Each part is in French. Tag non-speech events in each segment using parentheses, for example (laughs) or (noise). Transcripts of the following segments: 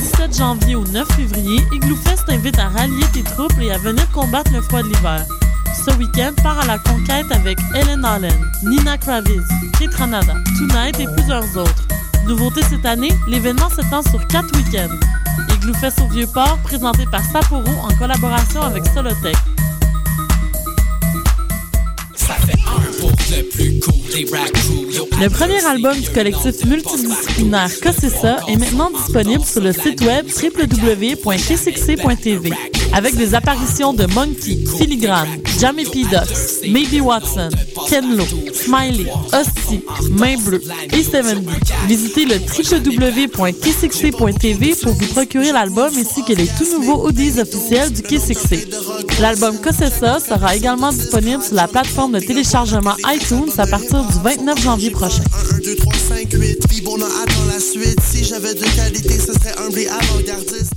17 janvier au 9 février, Igloo Fest t'invite à rallier tes troupes et à venir combattre le froid de l'hiver. Ce week-end, part à la conquête avec Ellen Allen, Nina Kraviz, Kate Ranada, Tonight et plusieurs autres. Nouveauté cette année, l'événement s'étend sur quatre week-ends. Igloo Fest au Vieux-Port, présenté par Sapporo en collaboration avec Solotech. J-Rock crew Le premier album du collectif multidisciplinaire Cossessa est maintenant disponible sur le site web www.kcxc.tv avec des apparitions de Monkey, Filigrane, Jamie P. Ducks, Maybe Watson, Ken Lo, Smiley, Hostie, Main Bleue et 70. Visitez le www.kcxc.tv pour vous procurer l'album ainsi que les tout nouveaux audios officiels du KCXC. L'album Cossessa sera également disponible sur la plateforme de téléchargement iTunes à partir du 29 janvier prochain. 1, 2, 3, 5, 8, puis bon, on attend la suite. Si j'avais de qualité, ce serait humble et avant-gardiste.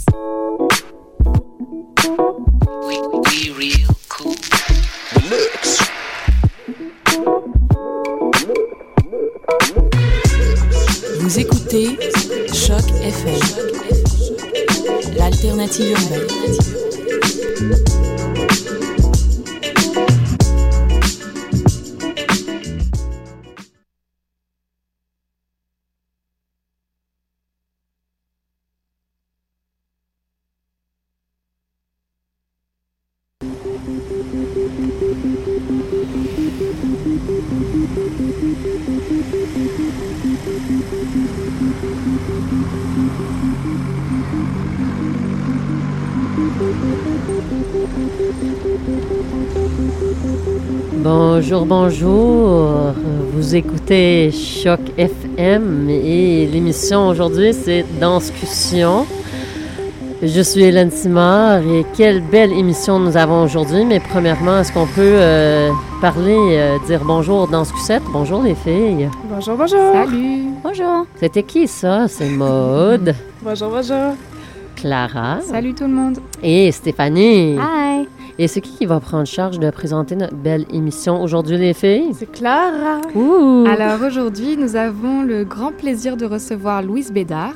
Vous écoutez Choc FM, l'alternative urbaine. Bonjour, bonjour. Vous écoutez Choc FM et l'émission aujourd'hui c'est Danscussion. Je suis Hélène Simard et quelle belle émission nous avons aujourd'hui. Mais premièrement, est-ce qu'on peut euh, parler, euh, dire bonjour Danscussette? Bonjour les filles. Bonjour, bonjour. Salut! Bonjour! C'était qui ça? C'est Maude, Bonjour, bonjour. Clara Salut tout le monde. et Stéphanie. Hi. Et c'est qui qui va prendre charge de présenter notre belle émission aujourd'hui les filles? C'est Clara. Ouh! Alors aujourd'hui, nous avons le grand plaisir de recevoir Louise Bédard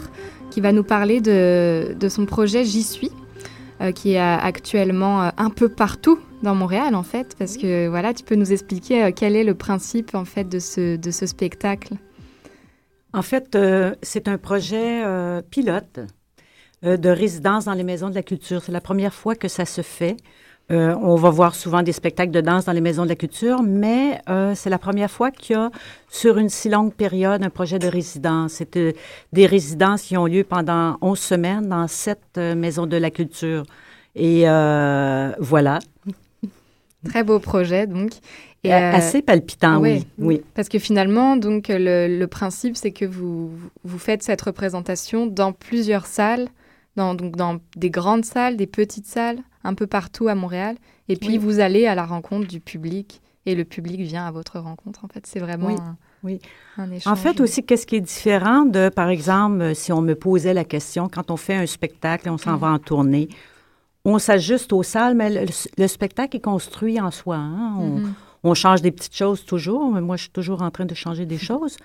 qui va nous parler de, de son projet J'y suis, euh, qui est euh, actuellement euh, un peu partout dans Montréal en fait, parce que voilà, tu peux nous expliquer euh, quel est le principe en fait de ce, de ce spectacle? En fait, euh, c'est un projet euh, pilote euh, de résidence dans les maisons de la culture. C'est la première fois que ça se fait. Euh, on va voir souvent des spectacles de danse dans les maisons de la culture, mais euh, c'est la première fois qu'il y a, sur une si longue période, un projet de résidence. C'est euh, des résidences qui ont lieu pendant 11 semaines dans sept maisons de la culture. Et voilà. Très beau projet donc. Et, Assez palpitant, ouais. oui. oui. Parce que finalement, donc le, le principe, c'est que vous, vous faites cette représentation dans plusieurs salles, dans, donc dans des grandes salles, des petites salles, un peu partout à Montréal. Et puis Oui. vous allez à la rencontre du public et le public vient à votre rencontre. En fait, c'est vraiment Oui, un, oui. un échange. En fait, aussi, qu'est-ce qui est différent de, par exemple, euh, si on me posait la question, quand on fait un spectacle, on s'en va en tournée, on s'ajuste aux salles, mais le, le spectacle est construit en soi. hein. On, Mhm. on change des petites choses toujours. mais Moi, je suis toujours en train de changer des (laughs) choses.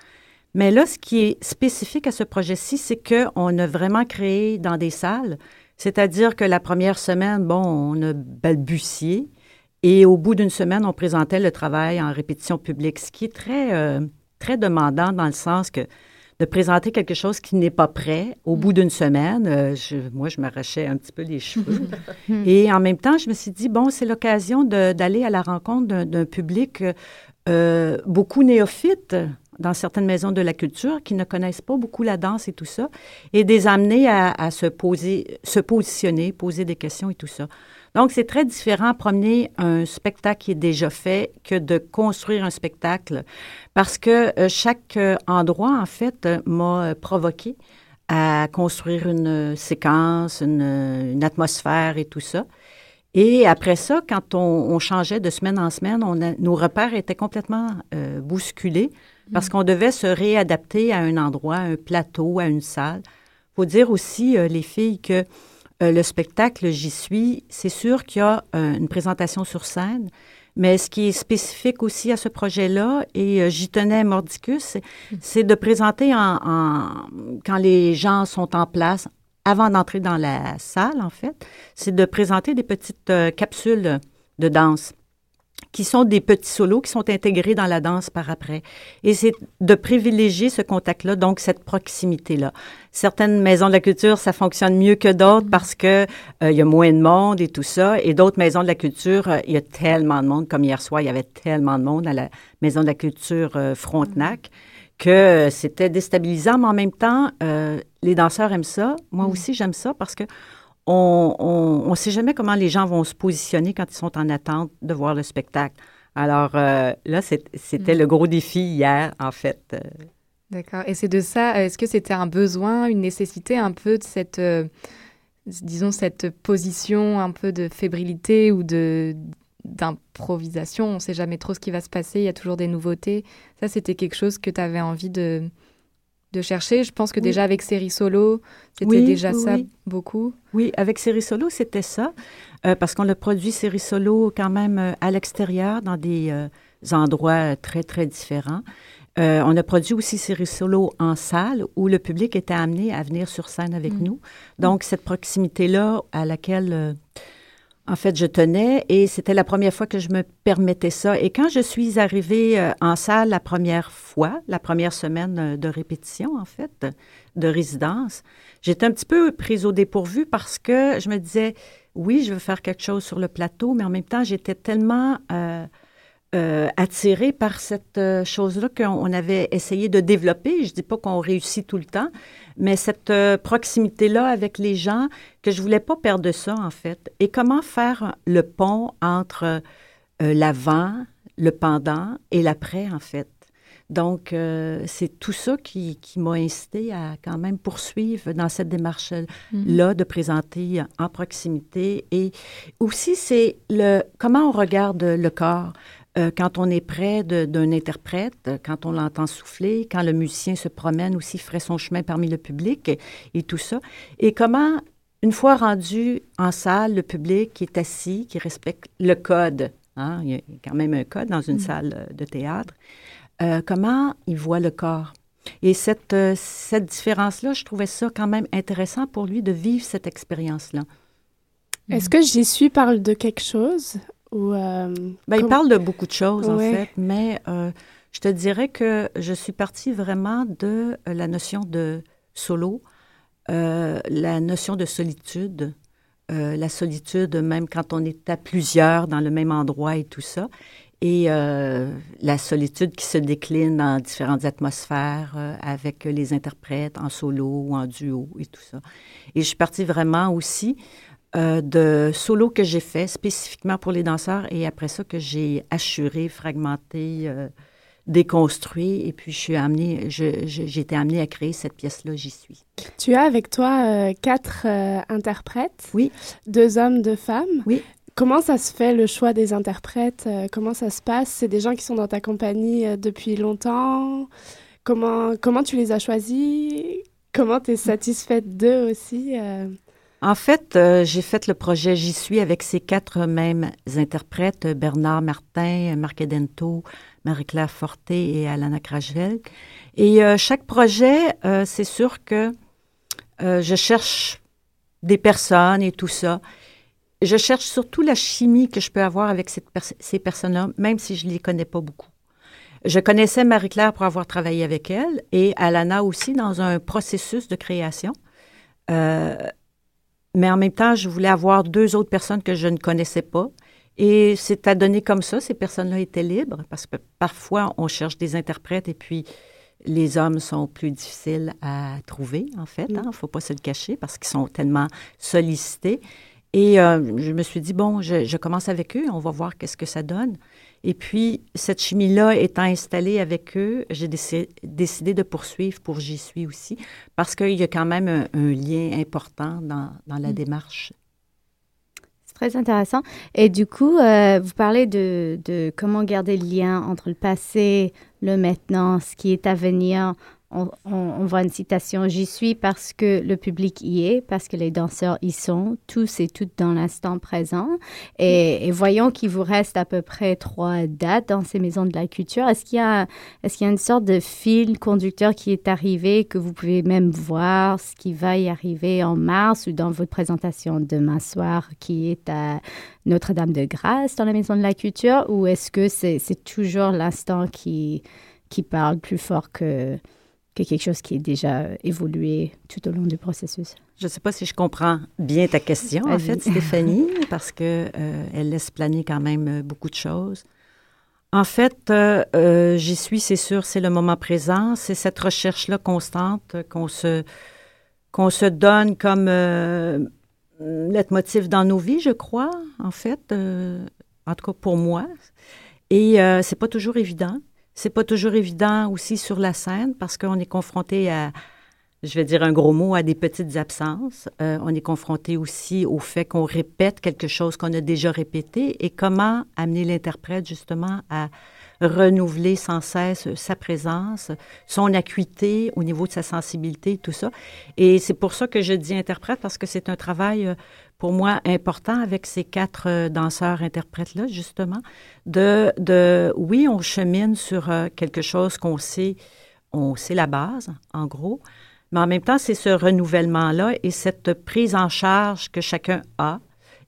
Mais là, ce qui est spécifique à ce projet-ci, c'est qu'on a vraiment créé dans des salles. C'est-à-dire que la première semaine, bon, on a balbutié. Et au bout d'une semaine, on présentait le travail en répétition publique, ce qui est très, euh, très demandant dans le sens que de présenter quelque chose qui n'est pas prêt au bout d'une semaine, euh, je- moi, je m'arrachais un petit peu les cheveux. (laughs) Et en même temps, je me suis dit, bon, c'est l'occasion d'aller à la rencontre d'un- public euh, beaucoup néophyte dans certaines maisons de la culture qui ne connaissent pas beaucoup la danse et tout ça, et des amener à, se poser, se positionner, poser des questions et tout ça. Donc, c'est très différent promener un spectacle qui est déjà fait que de construire un spectacle parce que euh, chaque euh, endroit, en fait, euh, m'a provoqué à construire une séquence, une, atmosphère et tout ça. Et après ça, quand on, changeait de semaine en semaine, on nos repères étaient complètement bousculés parce qu'on devait se réadapter à un endroit, à un plateau, à une salle. faut dire aussi, euh, les filles, que euh, le spectacle J'y suis, c'est sûr qu'il y a euh, une présentation sur scène, Mais ce qui est spécifique aussi à ce projet-là, et euh, j'y tenais mordicus, c'est- de présenter en, en- quand les gens sont en place, avant d'entrer dans la salle, en fait, c'est de présenter des petites euh, capsules de danse qui sont des petits solos qui sont intégrés dans la danse par après. Et c'est de privilégier ce contact-là, donc cette proximité-là. Certaines maisons de la culture, ça fonctionne mieux que d'autres parce que euh, il y a moins de monde et tout ça. Et d'autres maisons de la culture, euh, il y a tellement de monde. Comme hier soir, il y avait tellement de monde à la maison de la culture euh, Frontenac que c'était déstabilisant, mais en même temps, les danseurs aiment ça. Moi aussi, j'aime ça parce que on ne sait jamais comment les gens vont se positionner quand ils sont en attente de voir le spectacle. Alors euh, là, c'était Mm. le gros défi hier, en fait. Euh, D'accord. Et c'est de ça, est-ce que c'était un besoin, une nécessité un peu de cette, euh, disons, cette position un peu de fébrilité ou de d'improvisation? On ne sait jamais trop ce qui va se passer, il y a toujours des nouveautés. Ça, c'était quelque chose que tu avais envie de, de chercher. Je pense que Oui. déjà avec série solo, c'était Oui, déjà oui, ça beaucoup. Oui, avec Série Solo, c'était ça, euh, parce qu'on a produit Série Solo quand même euh, à l'extérieur, dans des euh, endroits très, très différents. Euh, on a produit aussi Série Solo en salle, où le public était amené à venir sur scène avec Mm. nous. Donc, cette proximité-là à laquelle, en fait, je tenais, et c'était la première fois que je me permettais ça. Et quand je suis arrivée euh, en salle la première fois, la première semaine euh, de répétition, en fait, de résidence, J'étais un petit peu prise au dépourvu parce que je me disais, oui, je veux faire quelque chose sur le plateau, mais en même temps, j'étais tellement euh, euh, attirée par cette euh, chose-là qu'on on avait essayé de développer. Je dis pas qu'on réussit tout le temps, mais cette euh, proximité-là avec les gens, que je voulais pas perdre ça, en fait. Et comment faire le pont entre euh, l'avant, le pendant et l'après, en fait? Donc, euh, c'est tout ça qui, qui m'a incité à quand même poursuivre dans cette démarche-là de présenter en proximité. Et aussi, c'est le comment on regarde le corps. Euh, quand on est près d'un interprète, quand on l'entend souffler, quand le musicien se promène aussi, ferait son chemin parmi le public et, et tout ça. Et comment, une fois rendu en salle, le public qui est assis, qui respecte le code, hein, il y a quand même un code dans une salle euh, de théâtre, euh, comment il voit le corps? Et cette, euh, cette différence-là, je trouvais ça quand même intéressant pour lui de vivre cette expérience-là. Est-ce que j'y suis parle de quelque chose? Ou euh, Ben, il parle de beaucoup de choses, en fait, mais euh, je te dirais que je suis partie vraiment de euh, la notion de solo, euh, la notion de solitude, la solitude même quand on est à plusieurs dans le même endroit et tout ça, et la solitude qui se décline dans différentes atmosphères avec les interprètes en solo ou en duo et tout ça. Et je suis partie vraiment aussi euh, de solos que j'ai fait spécifiquement pour les danseurs et après ça que j'ai assuré, fragmenté, euh, déconstruit et puis je suis amenée, je- je- j'ai été amenée à créer cette pièce-là, j'y suis. Tu as avec toi euh, quatre interprètes, Oui. deux hommes, deux femmes. Oui. Comment ça se fait le choix des interprètes Comment ça se passe? C'est des gens qui sont dans ta compagnie depuis longtemps. Comment comment tu les as choisis? Comment tu es satisfaite d'eux aussi? En fait, euh, j'ai fait le projet J'y suis avec ces quatre mêmes interprètes, Bernard Martin, Marc Edento, Marie-Claire Forté et Alana Krajvel. Et euh, chaque projet, euh, c'est sûr que euh, je cherche des personnes et tout ça. Je cherche surtout la chimie que je peux avoir avec ces personnes-là, même si je les connais pas beaucoup. Je connaissais Marie-Claire pour avoir travaillé avec elle et Alana aussi dans un processus de création. Euh, mais en même temps, je voulais avoir deux autres personnes que je ne connaissais pas. Et c'est à donner comme ça. Ces personnes-là étaient libres parce que parfois, on cherche des interprètes et puis les hommes sont plus difficiles à trouver, en fait. Il ne faut pas se le cacher parce qu'ils sont tellement sollicités. Et euh, je me suis dit, bon, je, je commence avec eux, on va voir qu'est-ce que ça donne. Et puis, cette chimie-là étant installée avec eux, j'ai déci- décidé de poursuivre pour J'y suis aussi, parce qu'il y a quand même un, un lien important dans, dans la démarche. C'est très intéressant. Et du coup, euh, vous parlez de, de comment garder le lien entre le passé, le maintenant, ce qui est à venir. On, voit une citation J'y suis parce que le public y est, parce que les danseurs y sont, tous et toutes dans l'instant présent. Et, voyons qu'il vous reste à peu près trois dates dans ces maisons de la culture. Est-ce qu'il y a, est-ce qu'il y a une sorte de fil conducteur qui est arrivé, que vous pouvez même voir ce qui va y arriver en mars ou dans votre présentation demain soir qui est à Notre-Dame-de-Grâce dans la maison de la culture, ou est-ce que c'est, c'est toujours l'instant qui, qui parle plus fort que que quelque chose qui est déjà évolué tout au long du processus? Je ne sais pas si je comprends bien ta question, en fait, Stéphanie, (laughs) parce qu'elle euh, elle laisse planer quand même euh, beaucoup de choses. En fait, euh, j'y suis, c'est sûr, c'est le moment présent, c'est cette recherche-là constante qu'on se, qu'on se donne comme leitmotiv dans nos vies, je crois, en fait, en tout cas pour moi. Et c'est pas toujours évident. C'est pas toujours évident aussi sur la scène parce qu'on est confronté à, je vais dire un gros mot, à des petites absences. Euh, on est confronté aussi au fait qu'on répète quelque chose qu'on a déjà répété et comment amener l'interprète justement à renouveler sans cesse sa présence, son acuité au niveau de sa sensibilité, tout ça. Et c'est pour ça que je dis interprète parce que c'est un travail euh, pour moi important avec ces quatre euh, danseurs-interprètes-là, justement, de, de, oui, on chemine sur euh, quelque chose qu'on sait, on sait la base, en gros, mais en même temps, c'est ce renouvellement-là et cette prise en charge que chacun a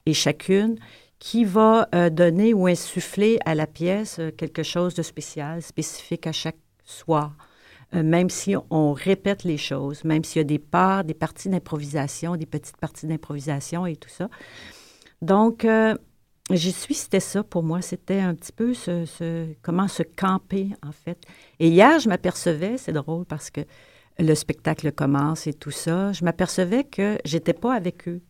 et chacune qui va euh, donner ou insuffler à la pièce quelque chose de spécial, spécifique à chaque soir. Euh, même si on répète les choses, même s'il y a des parts, des parties d'improvisation, des petites parties d'improvisation et tout ça. Donc, euh, j'y suis, c'était ça pour moi. C'était un petit peu ce, comment se camper, en fait. Et hier, je m'apercevais, c'est drôle parce que le spectacle commence et tout ça, je m'apercevais que j'étais pas avec eux,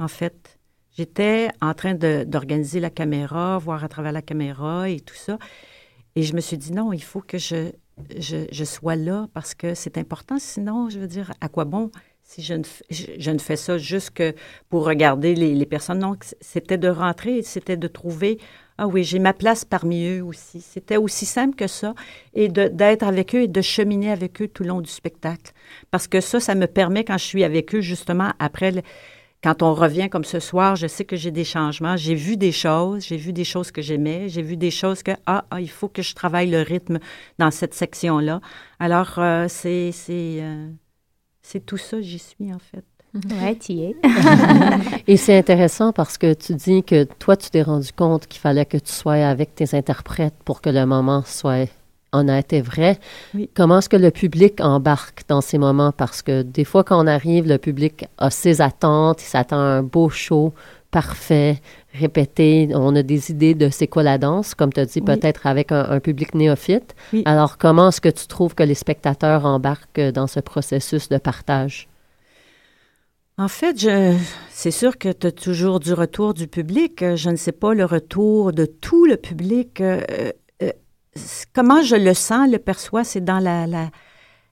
en fait. J'étais en train d'organiser la caméra, voir à travers la caméra et tout ça. Et je me suis dit, non, il faut que je, sois là parce que c'est important. Sinon, je veux dire, à quoi bon si je ne, je, ne fais ça juste que pour regarder les, personnes? Non, c'était de rentrer, c'était de trouver, ah oui, j'ai ma place parmi eux aussi. C'était aussi simple que ça et d'être avec eux et de cheminer avec eux tout le long du spectacle. Parce que ça, ça me permet, quand je suis avec eux, justement, après quand on revient comme ce soir, je sais que j'ai des changements. J'ai vu des choses, j'ai vu des choses que j'aimais, j'ai vu des choses que, ah, ah, il faut que je travaille le rythme dans cette section-là. Alors, euh, c'est, c'est, euh, c'est tout ça, j'y suis en fait. Oui, tu y es. (laughs) Et c'est intéressant parce que tu dis que toi, tu t'es rendu compte qu'il fallait que tu sois avec tes interprètes pour que le moment soit en a été vrai. Comment est-ce que le public embarque dans ces moments? Parce que des fois, quand on arrive, le public a ses attentes, il s'attend à un beau show parfait, répété. On a des idées de c'est quoi la danse, comme tu as dit, peut-être avec un, public néophyte. Alors, comment est-ce que tu trouves que les spectateurs embarquent dans ce processus de partage? En fait, c'est sûr que tu as toujours du retour du public. Je ne sais pas le retour de tout le public. Euh, comment je le sens, le perçois, c'est dans la,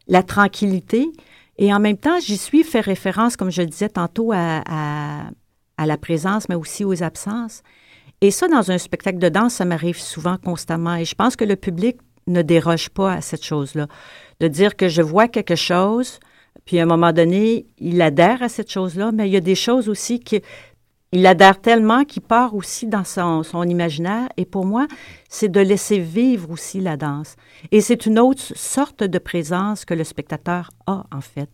la, tranquillité. Et en même temps, j'y suis fait référence, comme je le disais tantôt, à, à, la présence, mais aussi aux absences. Et ça, dans un spectacle de danse, ça m'arrive souvent, constamment. Et je pense que le public ne déroge pas à cette chose-là. De dire que je vois quelque chose, puis à un moment donné, il adhère à cette chose-là, mais il y a des choses aussi qui il adhère tellement qu'il part aussi dans son, imaginaire. Et pour moi, c'est de laisser vivre aussi la danse. Et c'est une autre sorte de présence que le spectateur a, en fait.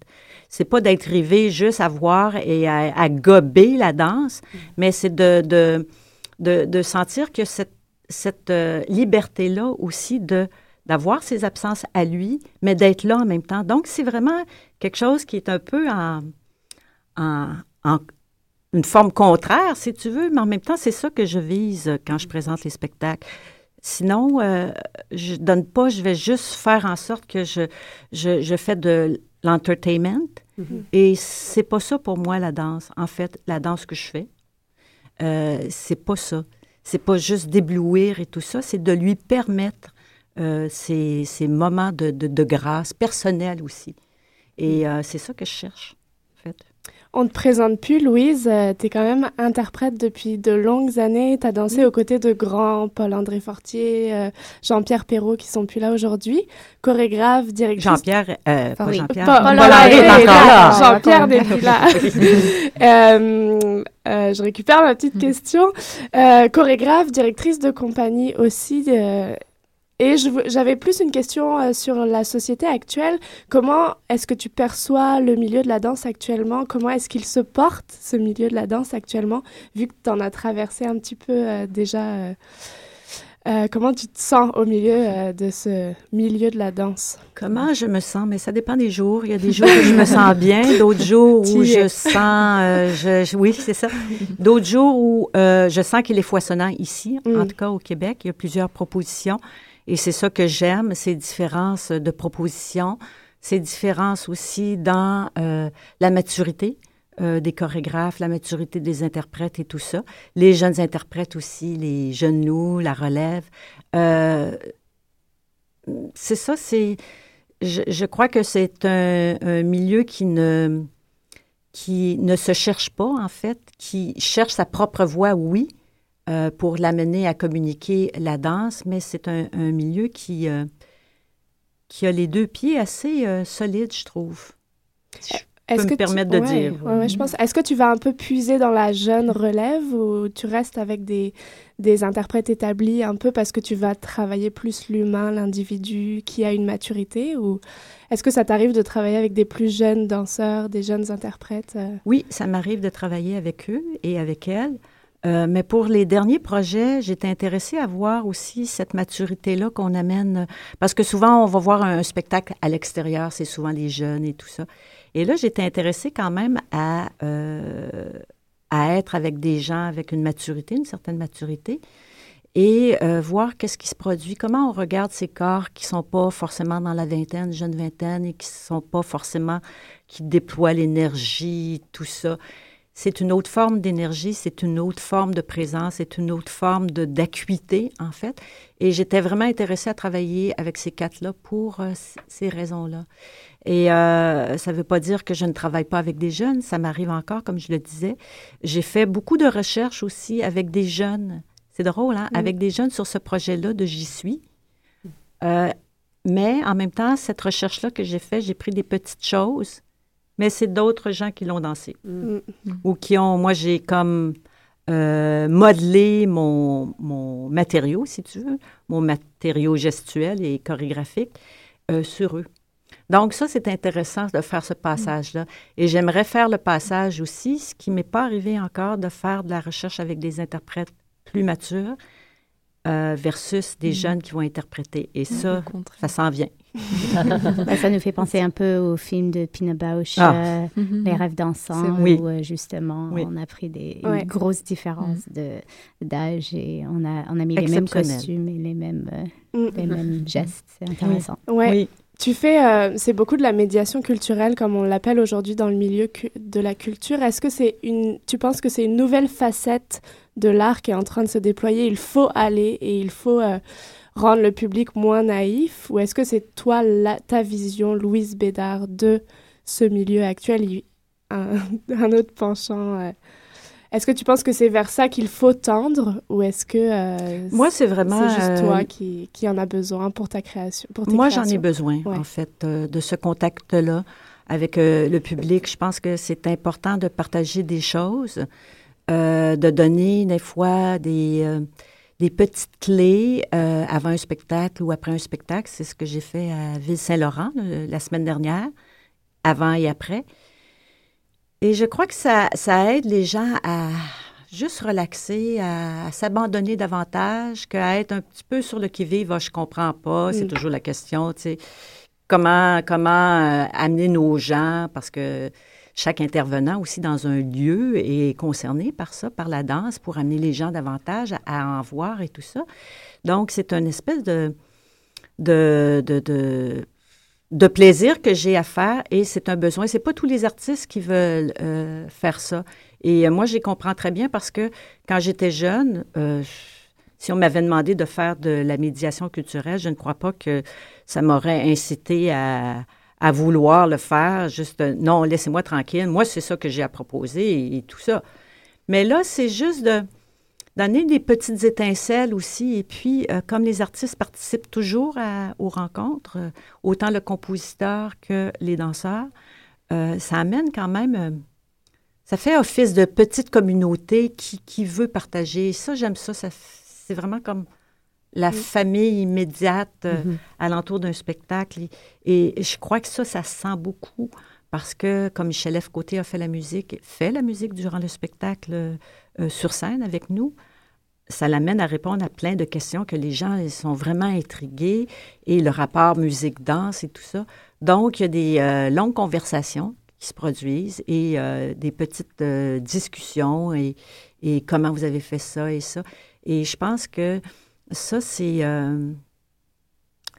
C'est pas d'être rivé juste à voir et à, gober la danse, mais c'est de, de, de, de, sentir que cette, cette euh, liberté-là aussi de d'avoir ses absences à lui, mais d'être là en même temps. Donc, c'est vraiment quelque chose qui est un peu en, en, en une forme contraire, si tu veux, mais en même temps, c'est ça que je vise quand je présente les spectacles. Sinon, euh, je donne pas, je vais juste faire en sorte que je, je, fais de l'entertainment. Mm-hmm. Et c'est pas ça pour moi, la danse. En fait, la danse que je fais, euh, c'est pas ça. C'est pas juste d'éblouir et tout ça, c'est de lui permettre euh, ces, moments de, de, grâce personnelle aussi. Et mm. euh, c'est ça que je cherche. On ne te présente plus, Louise. Euh, tu es quand même interprète depuis de longues années. Tu as dansé aux côtés de grands, Paul-André Fortier, euh, Jean-Pierre Perrault, qui sont plus là aujourd'hui. Chorégraphe, directrice. Jean-Pierre, euh, pas Jean-Pierre. Jean-Pierre n'est plus là. (laughs) je récupère ma petite question. chorégraphe, directrice de compagnie aussi. Et j'avais plus une question euh, sur la société actuelle. Comment est-ce que tu perçois le milieu de la danse actuellement? Comment est-ce qu'il se porte, ce milieu de la danse actuellement, vu que tu en as traversé un petit peu euh, déjà euh, comment tu te sens au milieu de ce milieu de la danse? Comment je me sens? Mais ça dépend des jours. Il y a des jours où je me sens (laughs) bien, d'autres jours où je sens... Je, oui, c'est ça. D'autres jours où je sens qu'il est foisonnant ici, en mm. tout cas au Québec. Il y a plusieurs propositions. Et c'est ça que j'aime, ces différences de propositions, ces différences aussi dans euh, la maturité euh, des chorégraphes, la maturité des interprètes et tout ça. Les jeunes interprètes aussi, les jeunes nous, la relève. Euh, c'est ça, c'est... Je, crois que c'est un, un, milieu qui ne, qui ne se cherche pas, en fait, qui cherche sa propre voix, oui, euh, pour l'amener à communiquer la danse, mais c'est un, milieu qui, euh, qui a les deux pieds assez euh, solides, je trouve. Je peux me permettre de dire. je pense. Est-ce que tu vas un peu puiser dans la jeune relève ou tu restes avec des, des interprètes établis un peu parce que tu vas travailler plus l'humain, l'individu qui a une maturité ou est-ce que ça t'arrive de travailler avec des plus jeunes danseurs, des jeunes interprètes? Oui, ça m'arrive de travailler avec eux et avec elles. Euh, mais pour les derniers projets, j'étais intéressée à voir aussi cette maturité-là qu'on amène, parce que souvent, on va voir un, spectacle à l'extérieur, c'est souvent les jeunes et tout ça. Et là, j'étais intéressée quand même à, euh, être avec des gens avec une maturité, une certaine maturité, et euh, voir qu'est-ce qui se produit, comment on regarde ces corps qui sont pas forcément dans la vingtaine, jeune vingtaine, et qui sont pas forcément, qui déploient l'énergie, tout ça c'est une autre forme d'énergie, c'est une autre forme de présence, c'est une autre forme de d'acuité, en fait. Et j'étais vraiment intéressée à travailler avec ces quatre-là pour euh, ces raisons-là. Et euh, ça ne veut pas dire que je ne travaille pas avec des jeunes, ça m'arrive encore, comme je le disais. J'ai fait beaucoup de recherches aussi avec des jeunes. C'est drôle, hein? Avec des jeunes sur ce projet-là de J'y suis. Euh, mais en même temps, cette recherche-là que j'ai faite, j'ai pris des petites choses mais c'est d'autres gens qui l'ont dansé. Mm. Mm. Ou qui ont, moi, j'ai comme euh, modelé mon, mon, matériau, si tu veux, mon matériau gestuel et chorégraphique euh, sur eux. Donc, ça, c'est intéressant de faire ce passage-là. Et j'aimerais faire le passage aussi, ce qui ne m'est pas arrivé encore, de faire de la recherche avec des interprètes plus matures euh, versus des mm. jeunes qui vont interpréter. Et ça, ça s'en vient. (laughs) Ben, ça nous fait penser un peu au film de Pina Bausch, ah. euh, mm-hmm. Les rêves dansants, où euh, justement on a pris des grosses différences mm. de d'âge et on a, on a mis les mêmes costumes et les mêmes, mm. les mêmes (laughs) gestes. C'est intéressant. Oui. Tu fais, c'est beaucoup de la médiation culturelle, comme on l'appelle aujourd'hui dans le milieu de la culture. Est-ce que c'est une, tu penses que c'est une nouvelle facette de l'art qui est en train de se déployer, il faut aller et il faut euh, rendre le public moins naïf Ou est-ce que c'est toi, ta vision, Louise Bédard, de ce milieu actuel, (laughs) un, autre penchant euh, Est-ce que tu penses que c'est vers ça qu'il faut tendre ou est-ce que euh, moi c'est vraiment juste toi qui, qui, en a besoin pour ta création pour Moi j'en ai besoin en fait de ce contact là avec le public. Je pense que c'est important de partager des choses. Euh, de donner des fois des, euh, des petites clés euh, avant un spectacle ou après un spectacle. C'est ce que j'ai fait à Ville-Saint-Laurent la semaine dernière, avant et après. Et je crois que ça, ça aide les gens à juste relaxer, à, s'abandonner davantage qu'à être un petit peu sur le qui-vive. Ah, je comprends pas, c'est mm. toujours la question, tu sais. Comment, comment amener nos gens, parce que chaque intervenant aussi dans un lieu est concerné par ça, par la danse, pour amener les gens davantage à, en voir et tout ça. Donc, c'est une espèce de, de, de, de, plaisir que j'ai à faire et c'est un besoin. C'est pas tous les artistes qui veulent euh, faire ça. Et euh, moi, j'y comprends très bien parce que quand j'étais jeune, euh, si on m'avait demandé de faire de la médiation culturelle, je ne crois pas que ça m'aurait incité à, à vouloir le faire, juste euh, non, laissez-moi tranquille, moi c'est ça que j'ai à proposer et, tout ça. Mais là, c'est juste de donner des petites étincelles aussi. Et puis, euh, comme les artistes participent toujours aux rencontres, euh, autant le compositeur que les danseurs, ça amène quand même, ça fait office de petite communauté qui, qui veut partager. ça, j'aime ça, ça c'est vraiment comme la famille immédiate euh, mm-hmm. alentour d'un spectacle. Et, je crois que ça, ça se sent beaucoup parce que, comme Michel F. Côté a fait la musique, fait la musique durant le spectacle euh, sur scène avec nous, ça l'amène à répondre à plein de questions que les gens ils sont vraiment intrigués et le rapport musique-danse et tout ça. Donc, il y a des euh, longues conversations qui se produisent et des petites discussions et, et comment vous avez fait ça et ça. Et je pense que ça, c'est euh,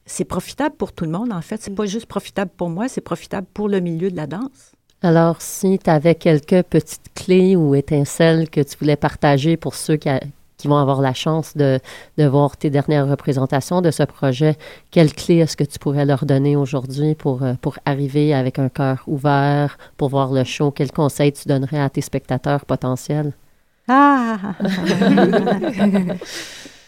c'est profitable pour tout le monde, en fait. C'est pas juste profitable pour moi, c'est profitable pour le milieu de la danse. Alors, si tu avais quelques petites clés ou étincelles que tu voulais partager pour ceux qui, qui vont avoir la chance de, de, voir tes dernières représentations de ce projet, quelles clés est-ce que tu pourrais leur donner aujourd'hui pour, euh, pour arriver avec un cœur ouvert, pour voir le show? Quels conseils tu donnerais à tes spectateurs potentiels? Ah! (laughs)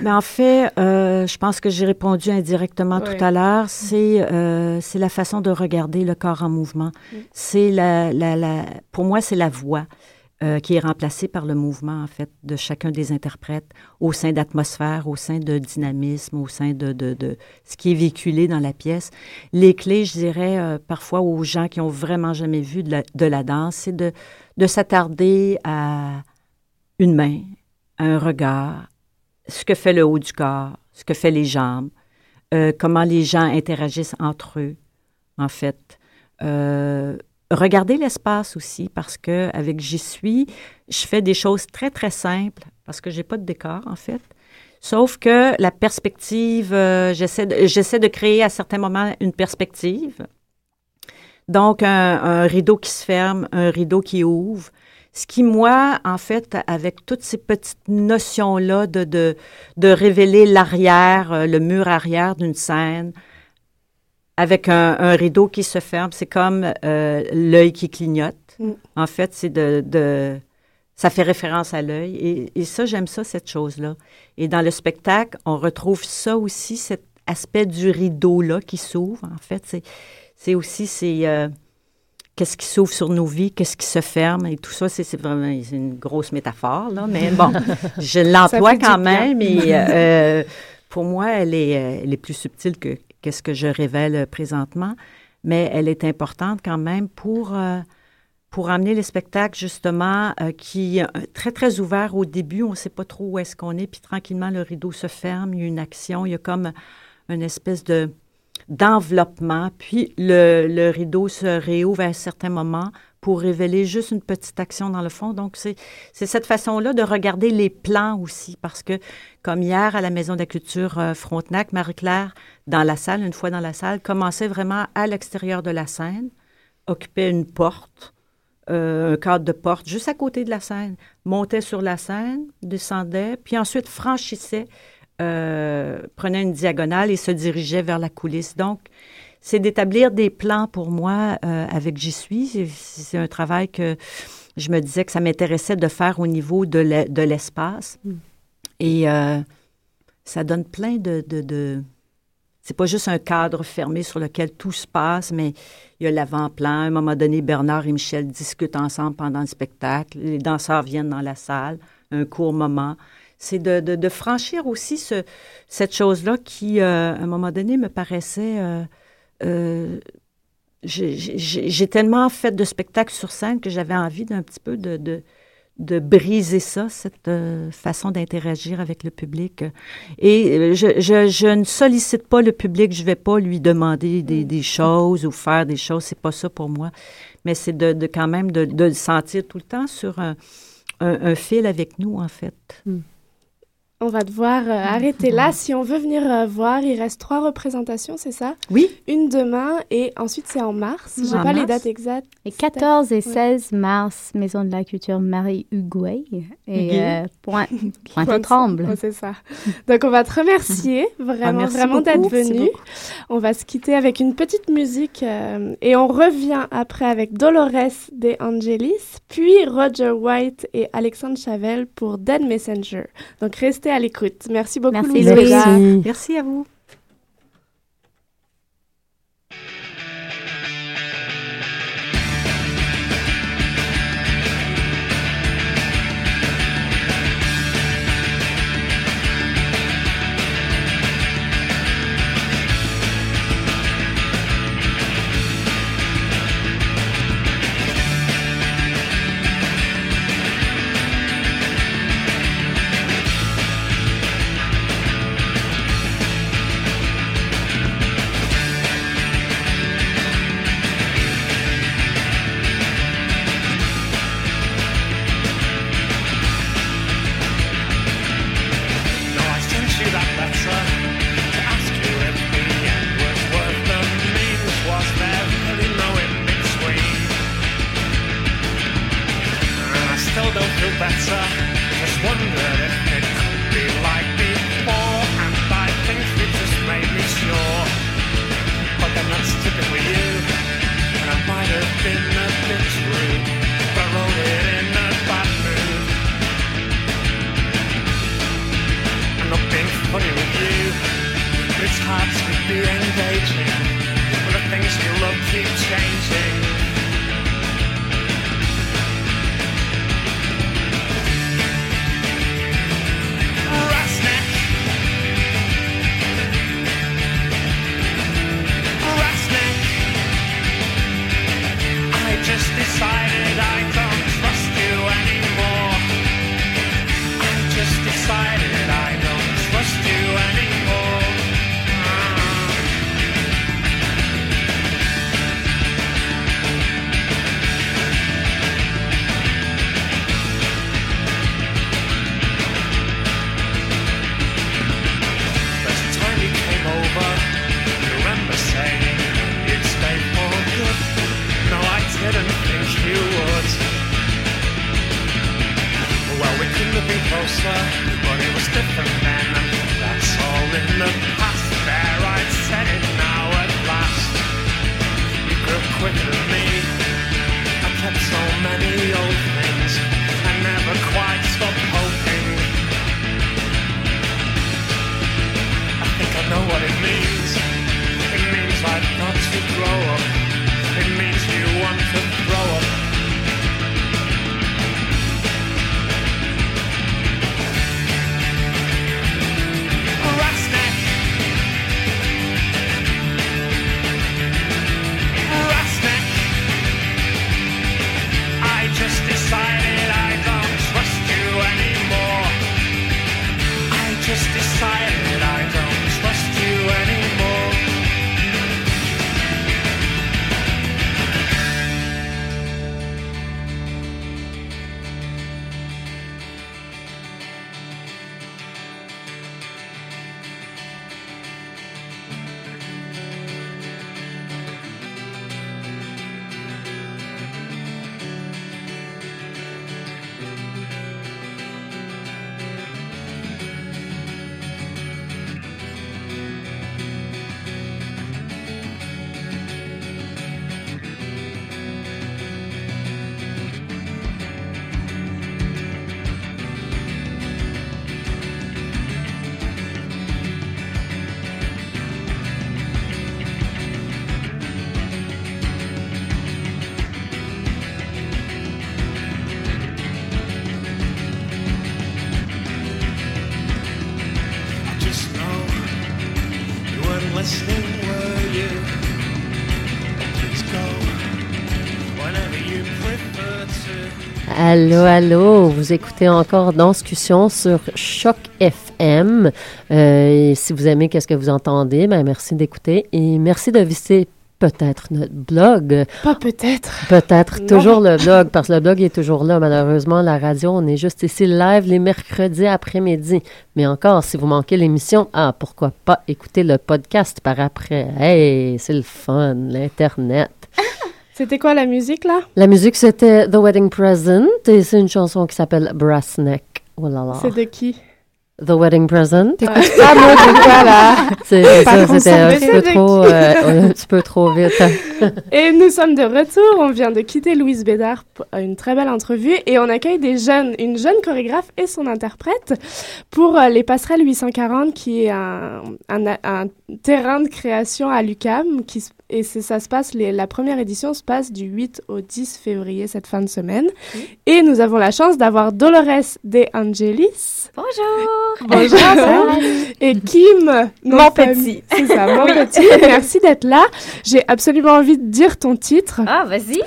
Mais en fait, euh, je pense que j'ai répondu indirectement tout à l'heure. C'est euh, c'est la façon de regarder le corps en mouvement. Mm. C'est la, la, la, pour moi, c'est la voix euh, qui est remplacée par le mouvement en fait de chacun des interprètes au sein d'atmosphère, au sein de dynamisme, au sein de, de, de, ce qui est véhiculé dans la pièce. Les clés, je dirais parfois aux gens qui ont vraiment jamais vu de la, de la danse, c'est de de s'attarder à une main, un regard, ce que fait le haut du corps, ce que fait les jambes, euh, comment les gens interagissent entre eux, en fait. Euh, regardez l'espace aussi, parce que avec J'y suis, je fais des choses très, très simples, parce que j'ai pas de décor, en fait. Sauf que la perspective, euh, j'essaie de, de créer à certains moments une perspective. Donc, un, rideau qui se ferme, un rideau qui ouvre, ce qui, moi, en fait, avec toutes ces petites notions-là de, de, de révéler l'arrière, euh, le mur arrière d'une scène, avec un, un, rideau qui se ferme, c'est comme euh, l'œil qui clignote. Mm. En fait, c'est de, de, Ça fait référence à l'œil. Et, et, ça, j'aime ça, cette chose-là. Et dans le spectacle, on retrouve ça aussi, cet aspect du rideau-là qui s'ouvre. En fait, c'est aussi... c'est euh, qu'est-ce qui s'ouvre sur nos vies, qu'est-ce qui se ferme et tout ça, c'est vraiment une grosse métaphore, là, mais bon, (laughs) je l'emploie quand même et (laughs) euh, pour moi, elle est, elle est plus subtile que qu'est-ce que je révèle présentement, mais elle est importante quand même pour, euh, pour amener les spectacles, justement, euh, qui très, très ouvert au début, on ne sait pas trop où est-ce qu'on est, puis tranquillement, le rideau se ferme, il y a une action, il y a comme une espèce de d'enveloppement, puis le, rideau se réouvre à un certain moment pour révéler juste une petite action dans le fond. Donc, c'est cette façon-là de regarder les plans aussi, parce que, comme hier à la Maison de la Culture euh, Frontenac, Marie-Claire, dans la salle, une fois dans la salle, commençait vraiment à l'extérieur de la scène, occupait une porte, euh, un cadre de porte juste à côté de la scène, montait sur la scène, descendait, puis ensuite franchissait euh, prenait une diagonale et se dirigeait vers la coulisse. Donc, c'est d'établir des plans pour moi euh, avec J'y suis. C'est un travail que je me disais que ça m'intéressait de faire au niveau de l'espace. Mm. Et euh, ça donne plein de... de, de c'est pas juste un cadre fermé sur lequel tout se passe, mais il y a l'avant-plan. À un moment donné, Bernard et Michel discutent ensemble pendant le spectacle. Les danseurs viennent dans la salle, un court moment c'est de, de, franchir aussi ce, cette chose-là qui, euh, à un moment donné, me paraissait... Euh, euh, j'ai tellement fait de spectacles sur scène que j'avais envie d'un petit peu de, de, de, briser ça, cette façon d'interagir avec le public. Et je, je, je, ne sollicite pas le public, je ne vais pas lui demander des, des, choses ou faire des choses, c'est pas ça pour moi. Mais c'est de, de, quand même de, de, le sentir tout le temps sur un, un, fil avec nous, en fait. Hmm. On va devoir euh, ah, arrêter là. Si on veut venir euh, voir, il reste trois représentations, c'est ça? Oui. Une demain et ensuite c'est en mars. Je n'ai pas les dates exactes. Et 14 et 16 mars, Maison de la Culture Marie Huguet et point. point Tremble. C'est ça. Donc on va te remercier (laughs) vraiment, ah, vraiment d'être venu. On va se quitter avec une petite musique euh, et on revient après avec Dolores De Angelis, puis Roger White et Alexandre Chavel pour Dead Messenger. Donc restez à l'écoute. Merci beaucoup, Merci, Merci à vous. Allô, allô, vous écoutez encore Danscussion sur Choc FM. Euh, si vous aimez qu'est-ce que vous entendez, ben merci d'écouter et merci de visiter peut-être notre blog. Pas peut-être. Peut-être toujours le (laughs) blog, parce que le blog est toujours là. Malheureusement, la radio, on est juste ici live les mercredis après-midi. Mais encore, si vous manquez l'émission, ah, pourquoi pas écouter le podcast par après? Hey, c'est le fun, l'Internet. (laughs) C'était quoi la musique là? La musique, c'était The Wedding Present et c'est une chanson qui s'appelle Brass Neck. Oh là là. C'est de qui? The Wedding Present. T'écoutes pas mot de quoi, là C'est Pas ça, c'était un petit peu avec. trop, euh, un petit peu trop vite. (laughs) Et nous sommes de retour. On vient de quitter Louise Bédard pour une très belle entrevue et on accueille des jeunes, une jeune chorégraphe et son interprète pour euh, les Passerelles 840 qui est un, un, un terrain de création à l'UCAM qui, et ça se passe, les- la première édition se passe du 8 au 10 février cette fin de semaine. Et nous avons la chance d'avoir Dolores De Angelis. Bonjour. Bonjour. Et Kim, Mon petit. C'est ça, mon (laughs) petit. Merci d'être là. J'ai absolument envie de dire ton titre. Ah, vas-y.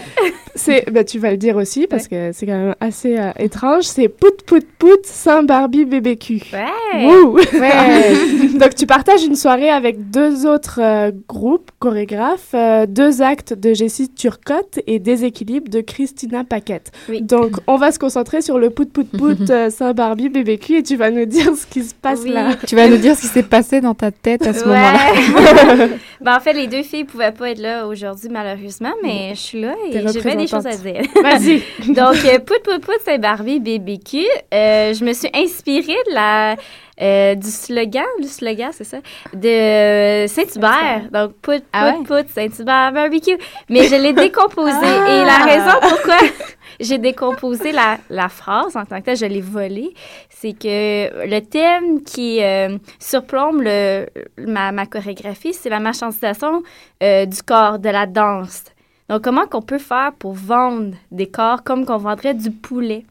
C'est, bah, tu vas le dire aussi parce que c'est quand même assez euh, étrange. C'est Pout Pout Pout Saint Barbie BBQ. Ouais. Wouh! (laughs) Donc tu partages une soirée avec deux autres euh, groupes chorégraphes, euh, deux actes de Jessie Turcotte et Déséquilibre de Christina Paquette. Oui. Donc on va se concentrer sur le Pout Pout Pout (laughs) euh, Saint Barbie BBQ et tu vas nous dire ce qui se passe Oui. là. Tu vas nous dire ce qui s'est passé dans ta tête à ce moment-là. (laughs) Ben, en fait, les deux filles pouvaient pas être là aujourd'hui, malheureusement, mais je suis là et j'ai bien des choses à dire. (laughs) Vas-y. Donc, euh, Pout Pout Pout, c'est Barbie BBQ. Euh, je me suis inspirée de la, euh, du slogan, le slogan, c'est ça, de euh, Saint-Hubert. Donc, Pout Ah ouais? Pout, Saint-Hubert Barbecue. Mais je l'ai décomposé. Ah! Et la raison pourquoi (laughs) j'ai décomposé la, la phrase en tant que telle, je l'ai volée, c'est que le thème qui euh, surplombe le, ma, ma chorégraphie, c'est la marchandisation euh, du corps, de la danse. Donc, comment qu'on peut faire pour vendre des corps comme qu'on vendrait du poulet,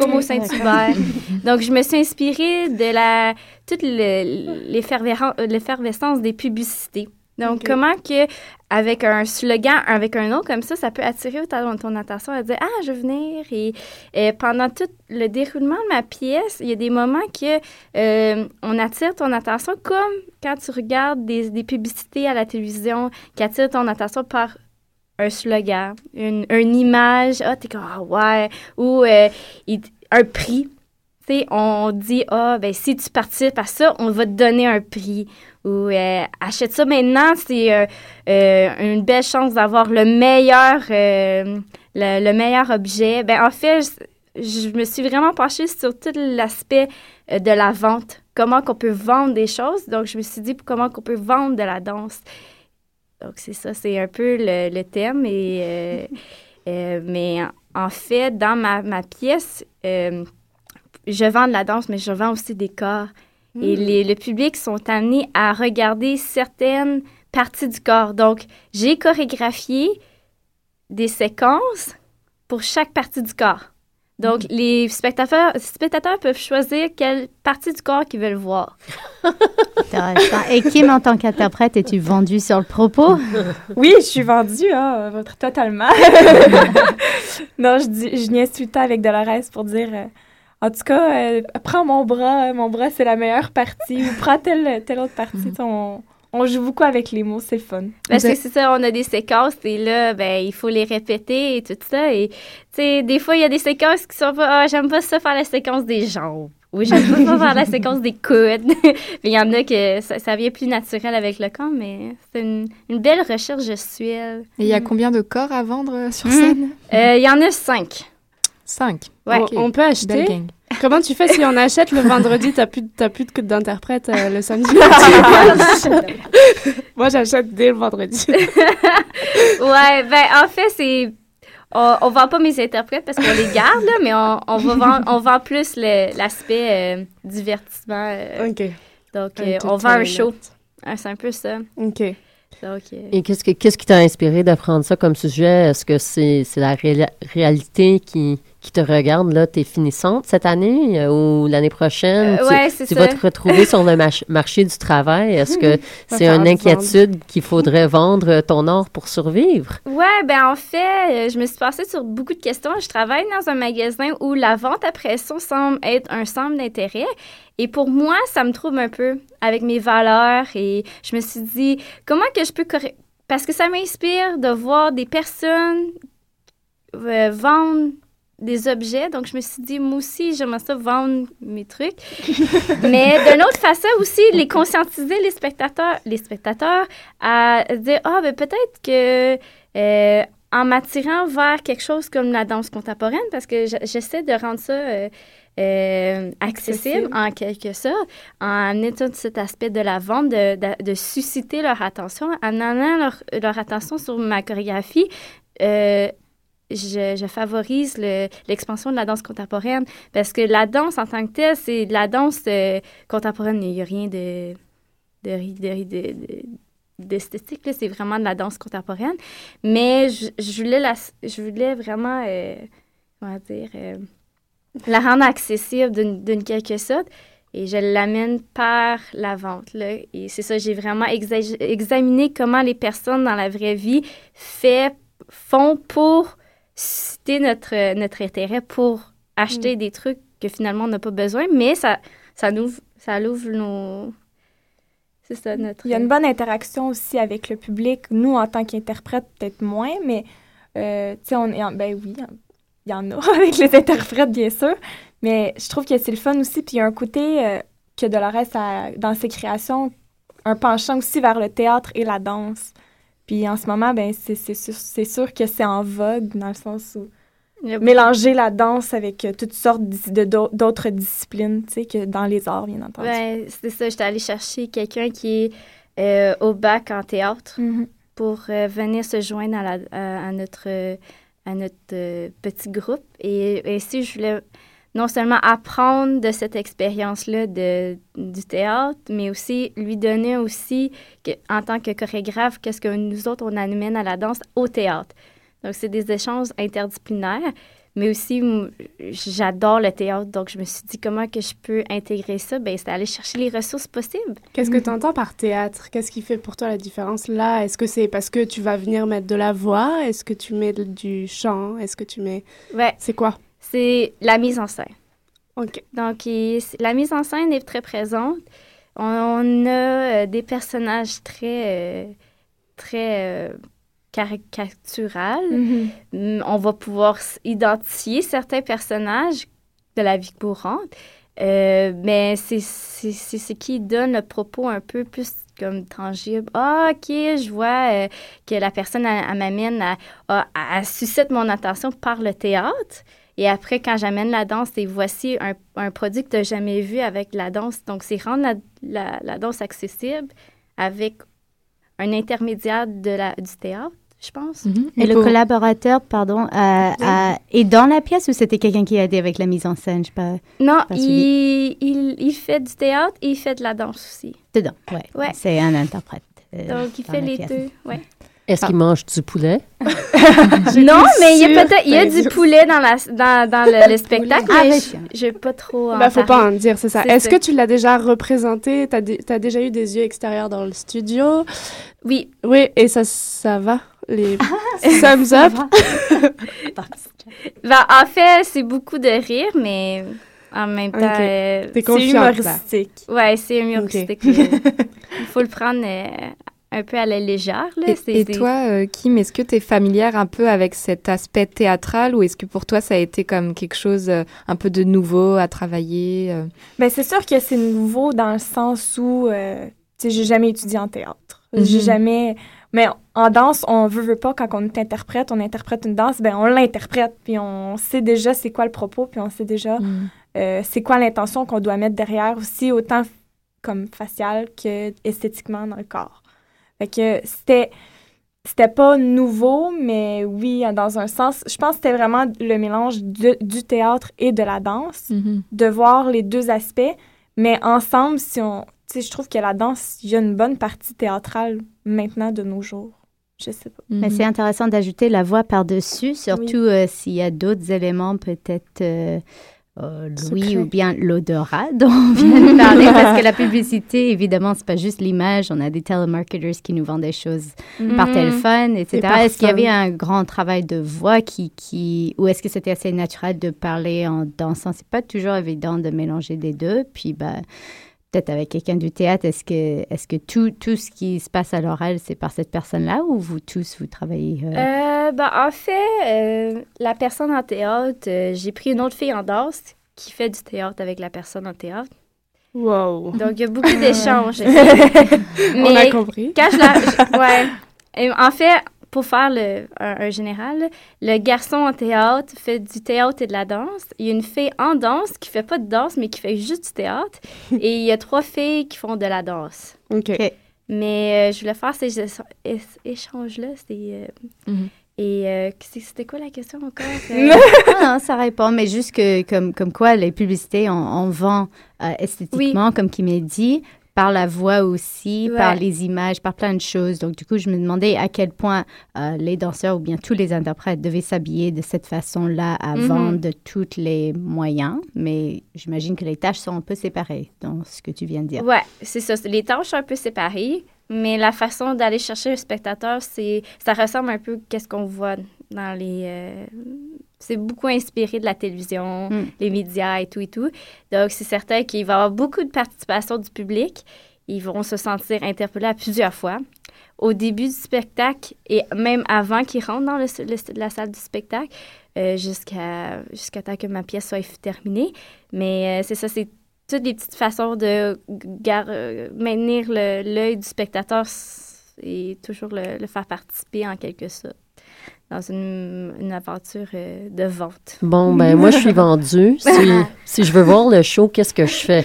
Comme au Saint-Hubert? Donc, je me suis inspirée de la toute le- euh, l'effervescence des publicités. Donc, comment que avec un slogan, avec un nom comme ça, ça peut attirer ta- ton attention à dire ah je veux venir et, et pendant tout le déroulement de ma pièce, il y a des moments que euh, on attire ton attention comme quand tu regardes des, des publicités à la télévision qui attirent ton attention par un slogan, une, image, ah, t'es comme, ah ouais, ou euh, un prix. Tu sais, on dit, ah, ben si tu participes à ça, on va te donner un prix. Ou euh, achète ça maintenant, c'est euh, une belle chance d'avoir le meilleur, le, le meilleur objet. Ben en fait, je, je me suis vraiment penchée sur tout l'aspect de la vente. Comment qu'on peut vendre des choses. Donc, je me suis dit, comment qu'on peut vendre de la danse. Donc, c'est ça, c'est un peu le, le thème. Et, euh, (laughs) euh, mais en, fait, dans ma, ma pièce, euh, je vends de la danse, mais je vends aussi des corps. Et les, le public sont amenés à regarder certaines parties du corps. Donc, j'ai chorégraphié des séquences pour chaque partie du corps. Donc, les spectateurs, spectateurs peuvent choisir quelle partie du corps qu'ils veulent voir. (laughs) Intéressant. Et Kim, en tant qu'interprète, es-tu vendue sur le propos? Oui, je suis vendue, hein, totalement. (laughs) non, je, dis, je niaise tout le temps avec Dolores pour dire, euh, en tout cas, euh, prends mon bras, mon bras c'est la meilleure partie, ou prends telle, telle autre partie. Sais, On, on joue beaucoup avec les mots, c'est le fun. Parce que c'est ça, on a des séquences et là, ben, il faut les répéter et tout ça. Et, tu sais, des fois, il y a des séquences qui sont pas, ah, j'aime pas ça faire la séquence des jambes. Oui, j'aime pas faire la séquence des coudes. (laughs) mais il y en a que ça, ça vient plus naturel avec le corps, mais c'est une, une belle recherche gestuelle. Et il y a combien de corps à vendre euh, sur Mm. scène? Euh, Il y en a cinq. Cinq. Ouais. On, on peut acheter? Comment tu fais si on achète le vendredi, t'as plus, t'as plus de d'interprète euh, le samedi? (laughs) Moi, j'achète dès le vendredi. (laughs) ouais, ben en fait, c'est. On, on vend pas mes interprètes parce qu'on les garde, là, mais on, on, va vendre, on vend plus le- l'aspect euh, divertissement. euh, ok. donc, euh, on vend un show. Ah, c'est un peu ça. Ok. Donc, euh, Et qu'est-ce, que- qu'est-ce qui t'a inspiré de prendre ça comme sujet? Est-ce que c'est, c'est la réa- réalité qui, qui te regarde? Là, t'es finissante cette année euh, ou l'année prochaine? Euh, Tu- ouais, tu ça. vas te retrouver sur le marché du travail. Est-ce que (laughs) c'est une inquiétude qu'il faudrait vendre ton or pour survivre? Ouais, ben en fait, euh, je me suis passée sur beaucoup de questions. Je travaille dans un magasin où la vente à pression semble être un centre d'intérêt. Et pour moi, ça me trouble un peu avec mes valeurs. Et je me suis dit, comment que je peux parce que ça m'inspire de voir des personnes euh, vendre des objets. Donc, je me suis dit, moi aussi, j'aimerais ça vendre mes trucs. (laughs) Mais d'une autre façon aussi, les conscientiser, les spectateurs, les spectateurs à dire, ah, ben peut-être que euh, en m'attirant vers quelque chose comme la danse contemporaine, parce que j'essaie de rendre ça euh, euh, accessible, Accessible. en quelque sorte, en amenant tout cet aspect de la vente, de, de- de susciter leur attention, en amenant leur, leur attention sur ma chorégraphie. euh, je, favorise le- l'expansion de la danse contemporaine parce que la danse en tant que telle, c'est de la danse euh, contemporaine. Il n'y a rien de, de, de, de- de- d'esthétique, c'est vraiment de la danse contemporaine. Mais je, voulais, la, je voulais vraiment, euh, comment dire, euh, la rendre accessible d'une, quelque sorte. Et je l'amène par la vente. Là. Et c'est ça, j'ai vraiment exa- examiné comment les personnes dans la vraie vie fait, font pour susciter notre, notre intérêt pour acheter des trucs que finalement on n'a pas besoin, mais ça, ça, ouvre, ça ouvre nos... C'est ça, notre... Il y a une bonne interaction aussi avec le public. Nous, en tant qu'interprète, peut-être moins, mais euh, tu sais, on est en- ben oui, il y en a (laughs) avec les interprètes, bien sûr. Mais je trouve que c'est le fun aussi. Puis il y a un côté euh, que Dolores a dans ses créations, un penchant aussi vers le théâtre et la danse. Puis en ce moment, ben c'est c'est sûr, c'est sûr que c'est en vogue dans le sens où mélanger la danse avec euh, toutes sortes d'autres disciplines, tu sais, que dans les arts, bien entendu. Ouais, c'est ça, j'étais allée chercher quelqu'un qui est euh, au bac en théâtre Mhm. pour euh, venir se joindre à, la- à- à notre, à notre petit groupe. Et ainsi, je voulais non seulement apprendre de cette expérience-là de, du théâtre, mais aussi lui donner aussi, que, en tant que chorégraphe, qu'est-ce que nous autres, on amène à la danse au théâtre. Donc, c'est des échanges interdisciplinaires, mais aussi, j'adore le théâtre, donc je me suis dit, comment que je peux intégrer ça? Ben, c'est aller chercher les ressources possibles. Qu'est-ce que tu entends par théâtre? Qu'est-ce qui fait pour toi la différence là? Est-ce que c'est parce que tu vas venir mettre de la voix? Est-ce que tu mets du chant? Est-ce que tu mets... Ouais, C'est quoi? C'est la mise en scène. Ok. Donc, il- la mise en scène est très présente. On, on a euh, des personnages très, euh, très euh, caricaturales. Mhm. Mm, On va pouvoir identifier certains personnages de la vie courante, euh, mais c'est ce qui donne le propos un peu plus comme tangible. Ah, OK, je vois euh, que la personne, elle, elle m'amène à, à, à- suscite mon attention par le théâtre. Et après, quand j'amène la danse, c'est voici un, un produit que tu n'as jamais vu avec la danse. Donc, c'est rendre la, la, la danse accessible avec un intermédiaire de la, du théâtre, je pense. Et le pour- collaborateur, pardon, a- a- est dans la pièce ou c'était quelqu'un qui a aidé avec la mise en scène? Je sais pas. Non, Pas il, il, il fait du théâtre et il fait de la danse aussi. Dedans, ouais. Ouais. C'est un interprète. euh, Donc, il fait les pièce. deux. Ouais. Est-ce qu'il mange du poulet? (laughs) Non, mais il y a peut-être il y a du poulet dans, la, dans, dans le, le spectacle, Ah, ben, vais pas trop en Bah, faut parler. pas en dire, c'est ça. C'est Est-ce ça. que tu l'as déjà représenté? T'as dé- t'as déjà eu des yeux extérieurs dans le studio? Oui, Oui, et ça, ça va? Les (laughs) thumbs up? (laughs) ben, en fait, c'est beaucoup de rire, mais en même temps, euh, T'es C'est confiante, là. humoristique. ouais, c'est humoristique. Il faut le prendre euh, un peu à la légère. Là. Et, et toi, euh, Kim, est-ce que tu es familière un peu avec cet aspect théâtral ou est-ce que pour toi, ça a été comme quelque chose euh, un peu de nouveau à travailler euh? Ben, c'est sûr que c'est nouveau dans le sens où, euh, tu sais, j'ai jamais étudié en théâtre. Mhm. J'ai jamais... Mais en danse, on veut, veut pas, quand on interprète, on interprète une danse, ben on l'interprète, puis on sait déjà c'est quoi le propos, puis on sait déjà euh, c'est quoi l'intention qu'on doit mettre derrière aussi, autant comme facial que esthétiquement dans le corps. Fait que c'était... C'était pas nouveau, mais oui, dans un sens. Je pense que c'était vraiment le mélange de- du théâtre et de la danse Mhm. de voir les deux aspects, mais ensemble, si on, je trouve que la danse, il y a une bonne partie théâtrale maintenant de nos jours. Je sais pas. Mais Mhm. c'est intéressant d'ajouter la voix par-dessus, surtout euh, s'il y a d'autres éléments, peut-être euh, euh, l'ouïe ou bien l'odorat (laughs) dont on vient de parler, parce que la publicité, évidemment, c'est pas juste l'image. On a des telemarketers qui nous vendent des choses par Mhm. téléphone, etc. Et par Est-ce qu'il y avait un grand travail de voix qui, qui ou est-ce que c'était assez naturel de parler en dansant? C'est pas toujours évident de mélanger les deux. Puis, bah, peut-être avec quelqu'un du théâtre, est-ce que, est-ce que tout, tout ce qui se passe à l'oral, c'est par cette personne-là ou vous tous, vous travaillez euh, Euh, ben, en fait, euh, la personne en théâtre, euh, j'ai pris une autre fille en danse qui fait du théâtre avec la personne en théâtre. Wow. Donc, il y a (laughs) beaucoup d'échanges. (laughs) On a compris. quand je la... (laughs) je- ouais. Et en fait, pour faire le, un, un général, le garçon en théâtre fait du théâtre et de la danse. Il y a une fille en danse qui fait pas de danse, mais qui fait juste du théâtre. (laughs) et il y a trois filles qui font de la danse. OK. Mais euh, je voulais faire ces échanges-là. c'est, euh, Mhm. Et euh, c'est- c'était quoi la question encore? (laughs) Non, non, ça répond, mais juste que comme, comme quoi les publicités, on, on vend euh, esthétiquement, comme qui m'a dit, par la voix aussi, Ouais. par les images, par plein de choses. Donc, du coup, je me demandais à quel point euh, les danseurs ou bien tous les interprètes devaient s'habiller de cette façon-là avant Mhm. de tous les moyens. Mais j'imagine que les tâches sont un peu séparées dans ce que tu viens de dire. Ouais, c'est ça. Les tâches sont un peu séparées, mais la façon d'aller chercher le spectateur, c'est ça ressemble un peu à ce qu'on voit dans les. euh, c'est beaucoup inspiré de la télévision, Mm. les médias et tout et tout. Donc, c'est certain qu'il va y avoir beaucoup de participation du public. Ils vont se sentir interpellés à plusieurs fois. Au début du spectacle et même avant qu'ils rentrent dans le, le- la salle du spectacle, euh, jusqu'à jusqu'à temps que ma pièce soit terminée. Mais euh, c'est ça, c'est toutes les petites façons de gar- euh, maintenir le- l'œil du spectateur et toujours le, le faire participer en quelque sorte dans une, une aventure euh, de vente. Bon, ben moi, je suis (laughs) vendue. Si, si je veux voir le show, qu'est-ce que je fais?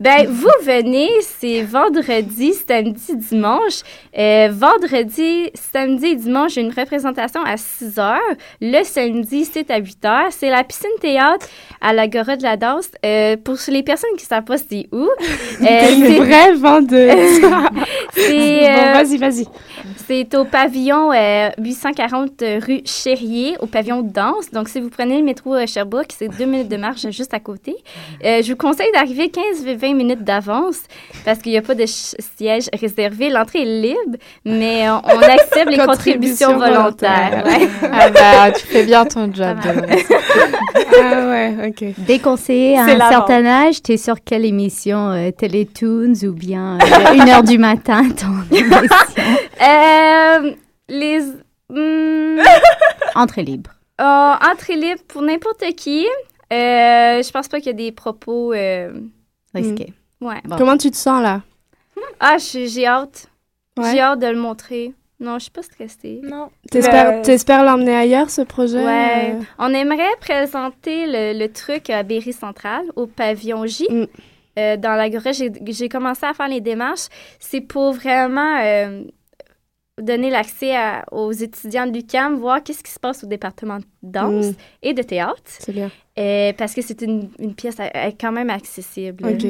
Ben, vous venez, c'est vendredi, samedi, dimanche. Euh, vendredi, samedi et dimanche, j'ai une représentation à 6 heures. Le samedi, c'est à 8 heures. C'est la piscine théâtre à l'Agora de la danse. Euh, pour les personnes qui ne savent pas c'est où, (laughs) euh, c'est- vraie vendeuse. (laughs) c'est, bon, vas-y, vas-y. C'est au pavillon euh, 840 rue Chérier, au pavillon de danse. Donc, si vous prenez le métro à Sherbrooke, c'est deux minutes de marche juste à côté. Euh, je vous conseille d'arriver 15-20 minutes d'avance parce qu'il n'y a pas de siège réservé. L'entrée est libre, mais on, on accepte les (laughs) Contribution contributions volontaires. Ouais. (laughs) Ah bah, tu fais bien ton job. Va. Dolores. (laughs) Ah ouais, OK. Déconseillé à un certain âge, tu es sur quelle émission euh, Télétoons ou bien euh, une heure du matin ton émission? Euh, les... hum, (laughs) Entrée libre. euh, entrée libre pour n'importe qui. Euh, je pense pas qu'il y a des propos... euh, Risqué. ouais. Bon. Comment tu te sens là? Ah, j'ai j'ai hâte. Ouais. J'ai hâte de le montrer. Non, je suis pas stressée. Non. T'espères Euh, t'espères l'emmener ailleurs, ce projet? Ouais. euh? On aimerait présenter le, le truc à Berry Central, au pavillon J. Mm. Euh, dans l'Agora, j'ai j'ai commencé à faire les démarches. C'est pour vraiment euh, donner l'accès à- aux étudiants de l'UQAM, voir qu'est-ce qui se passe au département de danse Mm. et de théâtre. C'est bien. Euh, parce que c'est une, une pièce euh, quand même accessible. OK.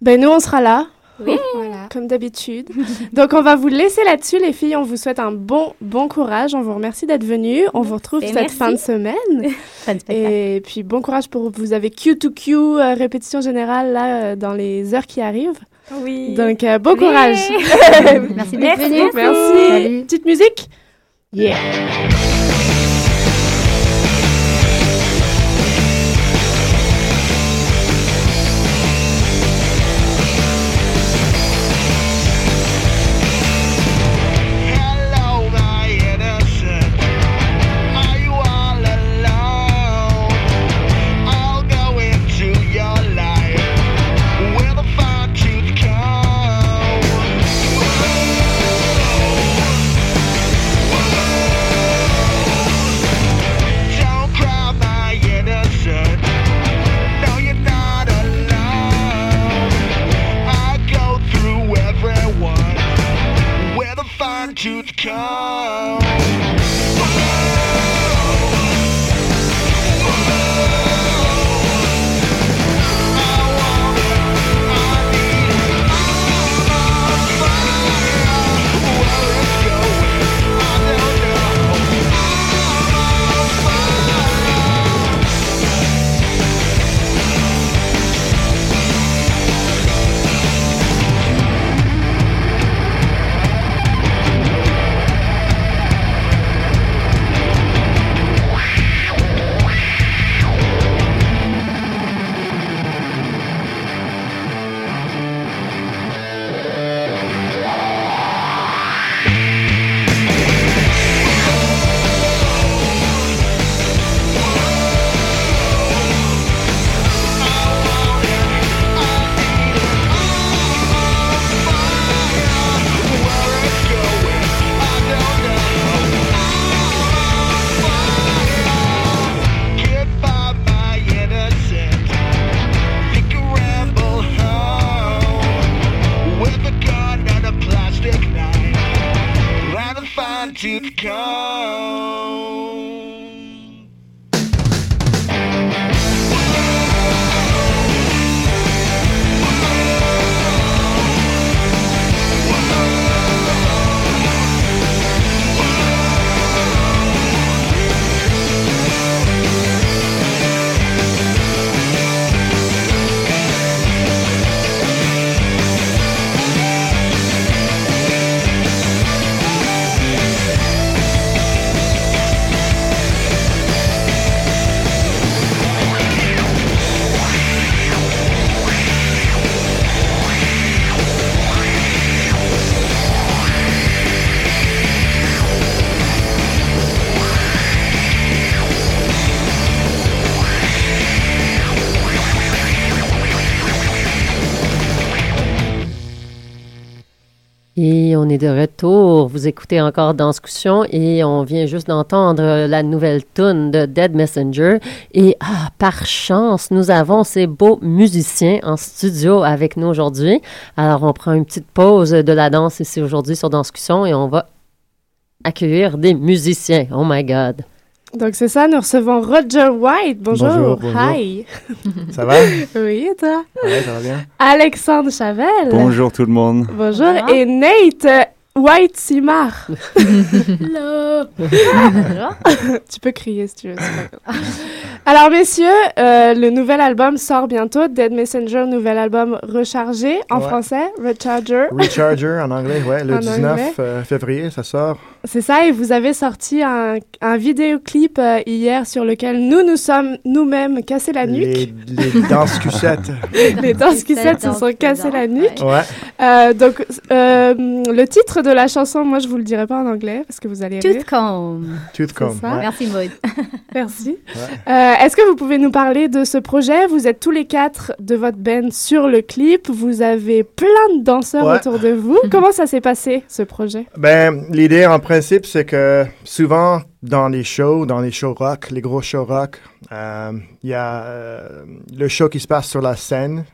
Ben, nous, on sera là. Oui. (laughs) Voilà. Comme d'habitude. (laughs) Donc, on va vous laisser là-dessus, les filles. On vous souhaite un bon, bon courage. On vous remercie d'être venus. On vous retrouve Ben, cette merci. fin de semaine. (laughs) Fin de spectacle. Et puis, bon courage pour vous. avez Q2Q, euh, répétition générale, là, euh, dans les heures qui arrivent. Oui. Donc, euh, bon Oui. courage. (laughs) Merci d'être Merci, venu. Merci. Salut. Petite musique? Yeah. Est de retour. Vous écoutez encore Danscussion et on vient juste d'entendre la nouvelle tune de Dead Messenger. Et ah, par chance, nous avons ces beaux musiciens en studio avec nous aujourd'hui. Alors, on prend une petite pause de la danse ici aujourd'hui sur Danscussion et on va accueillir des musiciens. Oh my God. Donc c'est ça, nous recevons Roger White. Bonjour. Bonjour, bonjour. Hi. (laughs) Ça va? oui, et toi? Ouais, ça va bien. Alexandre Chavel. Bonjour tout le monde. Bonjour. Et Nate euh, White Simard. (laughs) Hello. (laughs) tu peux crier si tu veux. Alors, messieurs, euh, le nouvel album sort bientôt. Dead Messenger, nouvel album rechargé en Ouais. français. Recharger. Recharger en anglais, ouais, le En 19 anglais. euh, février, ça sort. C'est ça, et vous avez sorti un, un vidéoclip euh, hier sur lequel nous nous sommes nous-mêmes cassés la nuque. Les, les danses. (laughs) Les danses cucettes se sont cassées la nuque. Ouais. Euh, donc, euh, le titre de la chanson, moi, je vous le dirai pas en anglais parce que vous allez. Toothcomb. Toothcomb, ouais. Merci, Maud. (laughs) Merci. Euh, Est-ce que vous pouvez nous parler de ce projet? Vous êtes tous les quatre de votre band sur le clip. Vous avez plein de danseurs Ouais. autour de vous. (laughs) Comment ça s'est passé, ce projet? Ben, l'idée en principe, c'est que souvent dans les shows, dans les shows rock, les gros shows rock, euh, il y a euh, le show qui se passe sur la scène.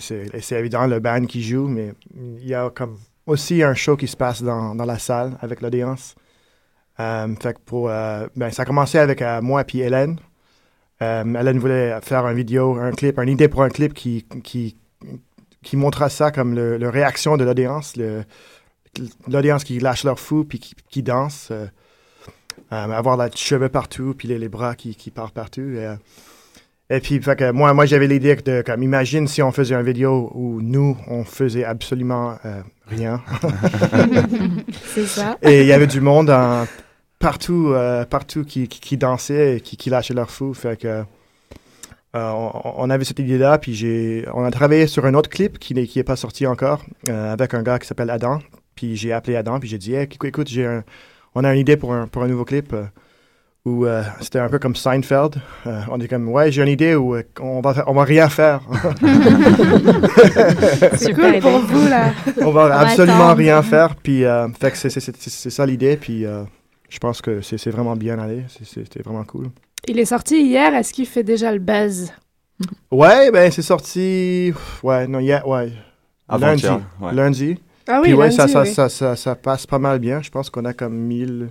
C'est évident le band qui joue, mais il y a comme aussi un show qui se passe dans, la salle avec l'audience. Euh, ben, ça a commencé avec moi et Hélène. Hélène voulait faire un vidéo, un clip, une idée pour un clip qui, qui, qui ça comme le, le réaction de l'audience, le, l'audience qui lâche leur fou puis qui, qui danse, euh, euh, avoir les cheveux partout puis les, les bras qui, qui partent partout. Et, euh, et puis, fait que moi, moi j'avais l'idée de, comme, imagine si on faisait une vidéo où nous, on faisait absolument euh, rien. (laughs) C'est ça. Et il y avait du monde partout, partout qui, qui, qui dansait et qui, qui lâchait leur fou. Fait que, on, on avait cette idée-là, puis j'ai, on a travaillé sur un autre clip qui n'est qui est pas sorti encore, avec un gars qui s'appelle Adam. Puis j'ai appelé Adam, puis j'ai dit, hey, écoute, écoute, j'ai un, on a une idée pour un, pour un nouveau clip. euh, où euh, c'était un peu comme Seinfeld. Euh, on dit comme, ouais, j'ai une idée où euh, on, va, faire- on va rien faire. (laughs) C'est cool pour vous, là. on va On absolument attendre. rien faire. Puis, euh, fait que c'est, c'est, c'est, c'est ça l'idée. Puis, euh, je pense que c'est, c'est vraiment bien allé. C'est, c'est- c'était vraiment cool. Il est sorti hier. Est-ce qu'il fait déjà le buzz? Ouais, ben, c'est sorti. Ouais, non, hier, ouais. Lundi. Ouais. Lundi. Ah oui, Puis, ouais, lundi, ça, ça, oui. ça, ça, ça passe pas mal bien. Je pense qu'on a comme 1000.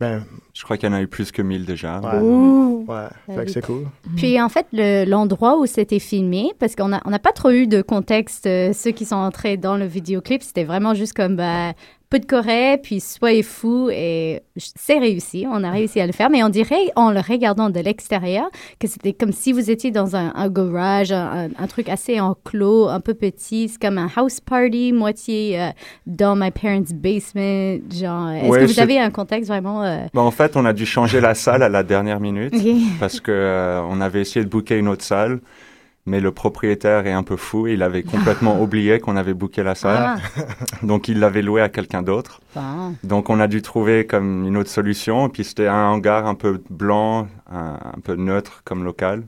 Ben, Je crois qu'il y en a eu plus que 1000 déjà. ouais. Ouh. Ouais, fait que c'est cool. Puis en fait, le- l'endroit où c'était filmé, parce qu'on n'a on n'a pas trop eu de contexte, euh, ceux qui sont entrés dans le vidéoclip, c'était vraiment juste comme bah, peu de Corée, puis soyez fous, et c'est réussi, on a réussi à le faire, mais on dirait, en le regardant de l'extérieur, que c'était comme si vous étiez dans un, un garage, un, truc assez enclos, un peu petit, c'est comme un house party, moitié euh, dans my parents' basement, genre, est-ce Ouais, que vous avez un contexte vraiment... euh, Bah, en fait, on a dû changer la salle à la dernière minute (laughs) parce que euh, on avait essayé de booker une autre salle, mais le propriétaire est un peu fou. Il avait complètement (laughs) oublié qu'on avait booké la salle, Ah. (laughs) donc il l'avait loué à quelqu'un d'autre. Donc on a dû trouver comme une autre solution. Et puis c'était un hangar un peu blanc, un, un peu neutre comme local.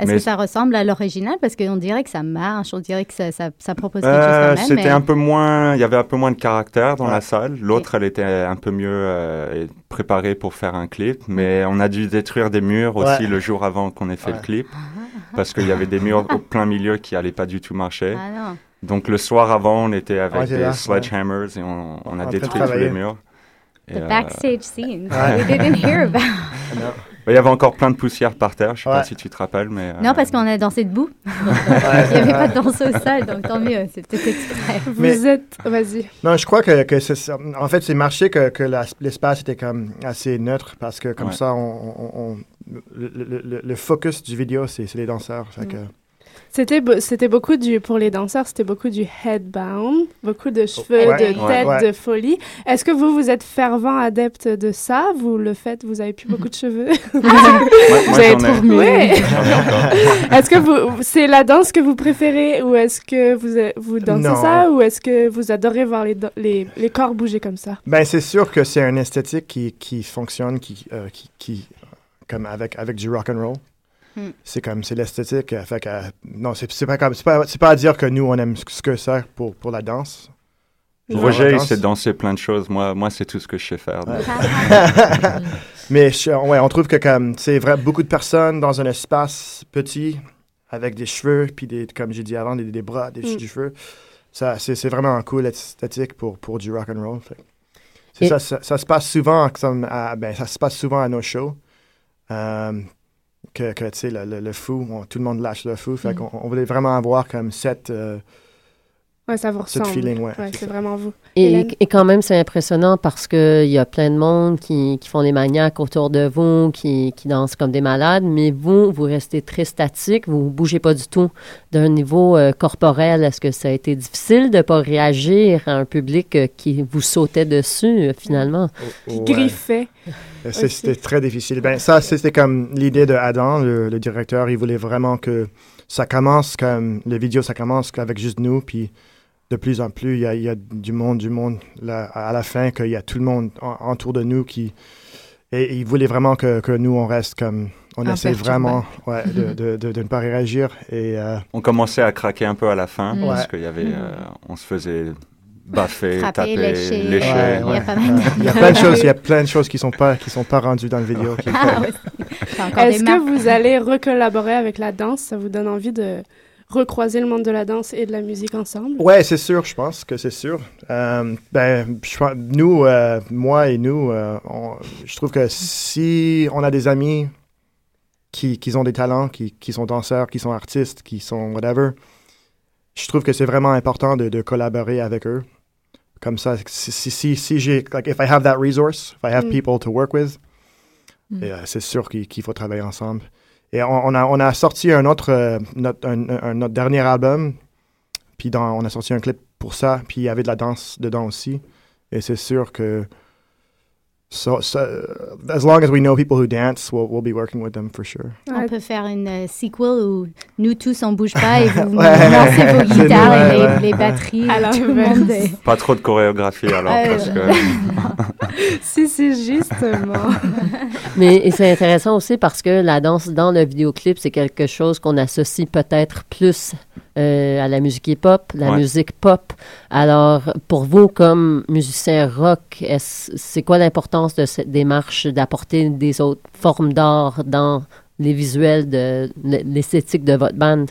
Est-ce Mais- que ça ressemble à l'original? Parce qu'on dirait que ça marche, on dirait que ça, ça, ça propose quelque Euh, chose quand même. C'était mais- un peu moins, il y avait un peu moins de caractère dans la salle. L'autre, elle était un peu mieux euh, préparée pour faire un clip, mais on a dû détruire des murs aussi le jour avant qu'on ait fait Ouais. le clip, (laughs) parce qu'il y avait des murs au plein milieu qui allaient pas du tout marcher. Ah non. Donc le soir avant, on était avec Ouais, des là, sledgehammers et on, on a détruit tous les murs. Et, The euh, backstage scenes (laughs) we didn't hear about. (laughs) Il y avait encore plein de poussière par terre, je sais pas si tu te rappelles, mais... euh, Non, parce qu'on a dansé debout. Il n'y avait pas de danse au sol, donc tant mieux, c'était exprès. Vous Mais- êtes... Vas-y. Non, je crois que, que c'est. En fait, c'est marché que, l'espace était comme assez neutre parce que comme Ouais. ça, on- le, le- le- le focus du vidéo, c'est c'est les danseurs. Que- C'était c'était beaucoup du pour les danseurs, c'était beaucoup du headbound, beaucoup de cheveux, Ouais. de Ouais. tête, Ouais. de folie. Est-ce que vous vous êtes fervent adepte de ça? Vous le faites Vous avez plus beaucoup de cheveux? (laughs) (laughs) Vous avez trop ai. (laughs) Est-ce que vous c'est la danse que vous préférez ou est-ce que vous vous dansez Non. ça ou est-ce que vous adorez voir les, les, les corps bouger comme ça? Ben, c'est sûr que c'est un esthétique qui, qui fonctionne, qui, euh, qui, qui- comme avec, avec du rock and roll. Hmm. C'est comme, c'est l'esthétique. euh, fait que, euh, non, c'est c'est pas comme, c'est pas, c'est pas à dire que nous, on aime ce que c'est pour, pour la danse. Roger, il sait danser plein de choses. Moi, moi c'est tout ce que je sais faire. (laughs) Mais je- ouais, on trouve que comme c'est vrai, beaucoup de personnes dans un espace petit avec des cheveux, puis des, comme j'ai dit avant, des, des bras, des, Mm. du cheveux. Ça, c'est, c'est vraiment un cool esthétique pour, pour du rock and roll. Fait. C'est Et- ça, ça, ça se passe souvent, comme à, ben, ça se passe souvent à nos shows. Euh, que, que tu sais, le, le, le fou, on- tout le monde lâche le fou. Fait Mm. qu'on on voulait vraiment avoir comme cette, euh, Ouais, ça vous cette ressemble. feeling, ouais. c'est vraiment vous. Et, et quand même, c'est impressionnant parce qu'il y a plein de monde qui, qui font des maniaques autour de vous, qui, qui dansent comme des malades, mais vous, vous restez très statique, vous ne bougez pas du tout d'un niveau euh, corporel. Est-ce que ça a été difficile de ne pas réagir à un public euh, qui vous sautait dessus, euh, finalement? Qui Ouais. griffait. Euh. C'était très difficile. Ben, ça, c'était comme l'idée de Adam, le, le directeur. Il voulait vraiment que ça commence comme le vidéo, ça commence avec juste nous. Puis de plus en plus, il y a, il y a du monde, du monde là, à la fin, qu'il y a tout le monde en- autour de nous qui. Et il voulait vraiment que, que nous, on reste comme. On essaie vraiment ouais, de, de, de, de ne pas réagir. Et. euh, On commençait à craquer un peu à la fin Mm. parce Ouais. qu'il y avait, euh, on se faisait baffer, Frapper, taper, lécher. lécher. ouais, Il y a ouais. pas mal de- Il y a plein de (laughs) choses, il y a plein de choses qui sont pas qui sont pas rendues dans le vidéo. qui- Ah, Est-ce que vous allez recollaborer avec la danse? Ça vous donne envie de recroiser le monde de la danse et de la musique ensemble? Ouais, c'est sûr, je pense que c'est sûr. Euh, ben, je nous, euh, moi et nous, euh, on- je trouve que si on a des amis qui, qui ont des talents, qui, qui sont danseurs, qui sont artistes, qui sont whatever, je trouve que c'est vraiment important de, de collaborer avec eux. Comme ça, si, si, si, j'ai, like, if I have that resource, if I have Mm. people to work with, Mm. euh, c'est sûr qu'il faut travailler ensemble. Et on, on a, on a sorti un autre, euh, notre, un- un- notre dernier album, puis on a sorti un clip pour ça, puis il y avait de la danse dedans aussi. Et c'est sûr que, so, so, as long as we know people who dance, we'll, we'll be working with them for sure. On peut faire une euh, sequel où nous tous on bouge pas et (laughs) vous lancez vos guitares et les, ouais. les batteries. À et tout le l'inverse. monde est- Pas trop de chorégraphie alors parce que (laughs) Si, si, justement. (laughs) Mais c'est intéressant aussi parce que la danse dans le vidéoclip, c'est quelque chose qu'on associe peut-être plus euh, à la musique hip-hop, la Ouais. musique pop. Alors, pour vous, comme musicien rock, c'est quoi l'importance de cette démarche d'apporter des autres formes d'art dans les visuels de l'esthétique de votre band?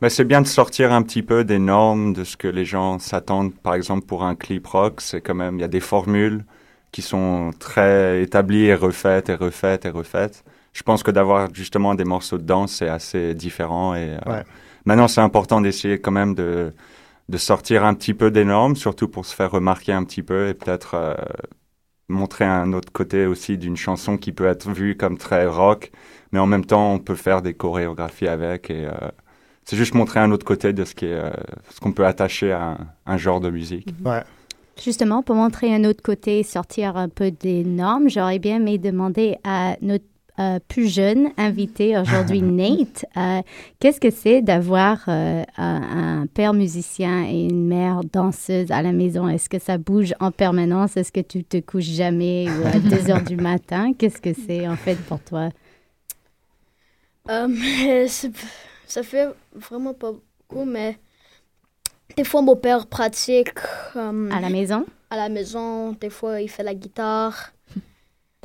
Mais c'est bien de sortir un petit peu des normes de ce que les gens s'attendent. Par exemple, pour un clip rock, c'est quand même, il y a des formules qui sont très établies et refaites et refaites et refaites. Je pense que d'avoir justement des morceaux de danse, c'est assez différent. Et euh, Ouais. Maintenant, c'est important d'essayer quand même de, de sortir un petit peu des normes, surtout pour se faire remarquer un petit peu et peut-être euh, montrer un autre côté aussi d'une chanson qui peut être vue comme très rock, mais en même temps, on peut faire des chorégraphies avec et euh, c'est juste montrer un autre côté de ce qui est, euh, ce qu'on peut attacher à un, un genre de musique. Ouais. Justement, pour montrer un autre côté, sortir un peu des normes, j'aurais bien aimé demander à notre euh, plus jeune invité (laughs) aujourd'hui, Nate, euh, qu'est-ce que c'est d'avoir euh, un, un père musicien et une mère danseuse à la maison? Est-ce que ça bouge en permanence? Est-ce que tu te couches jamais ou à 2 heures du (laughs) matin? Qu'est-ce que c'est en fait pour toi? Ça fait vraiment pas beaucoup, mais des fois mon père pratique À la maison? à la maison, des fois il fait la guitare.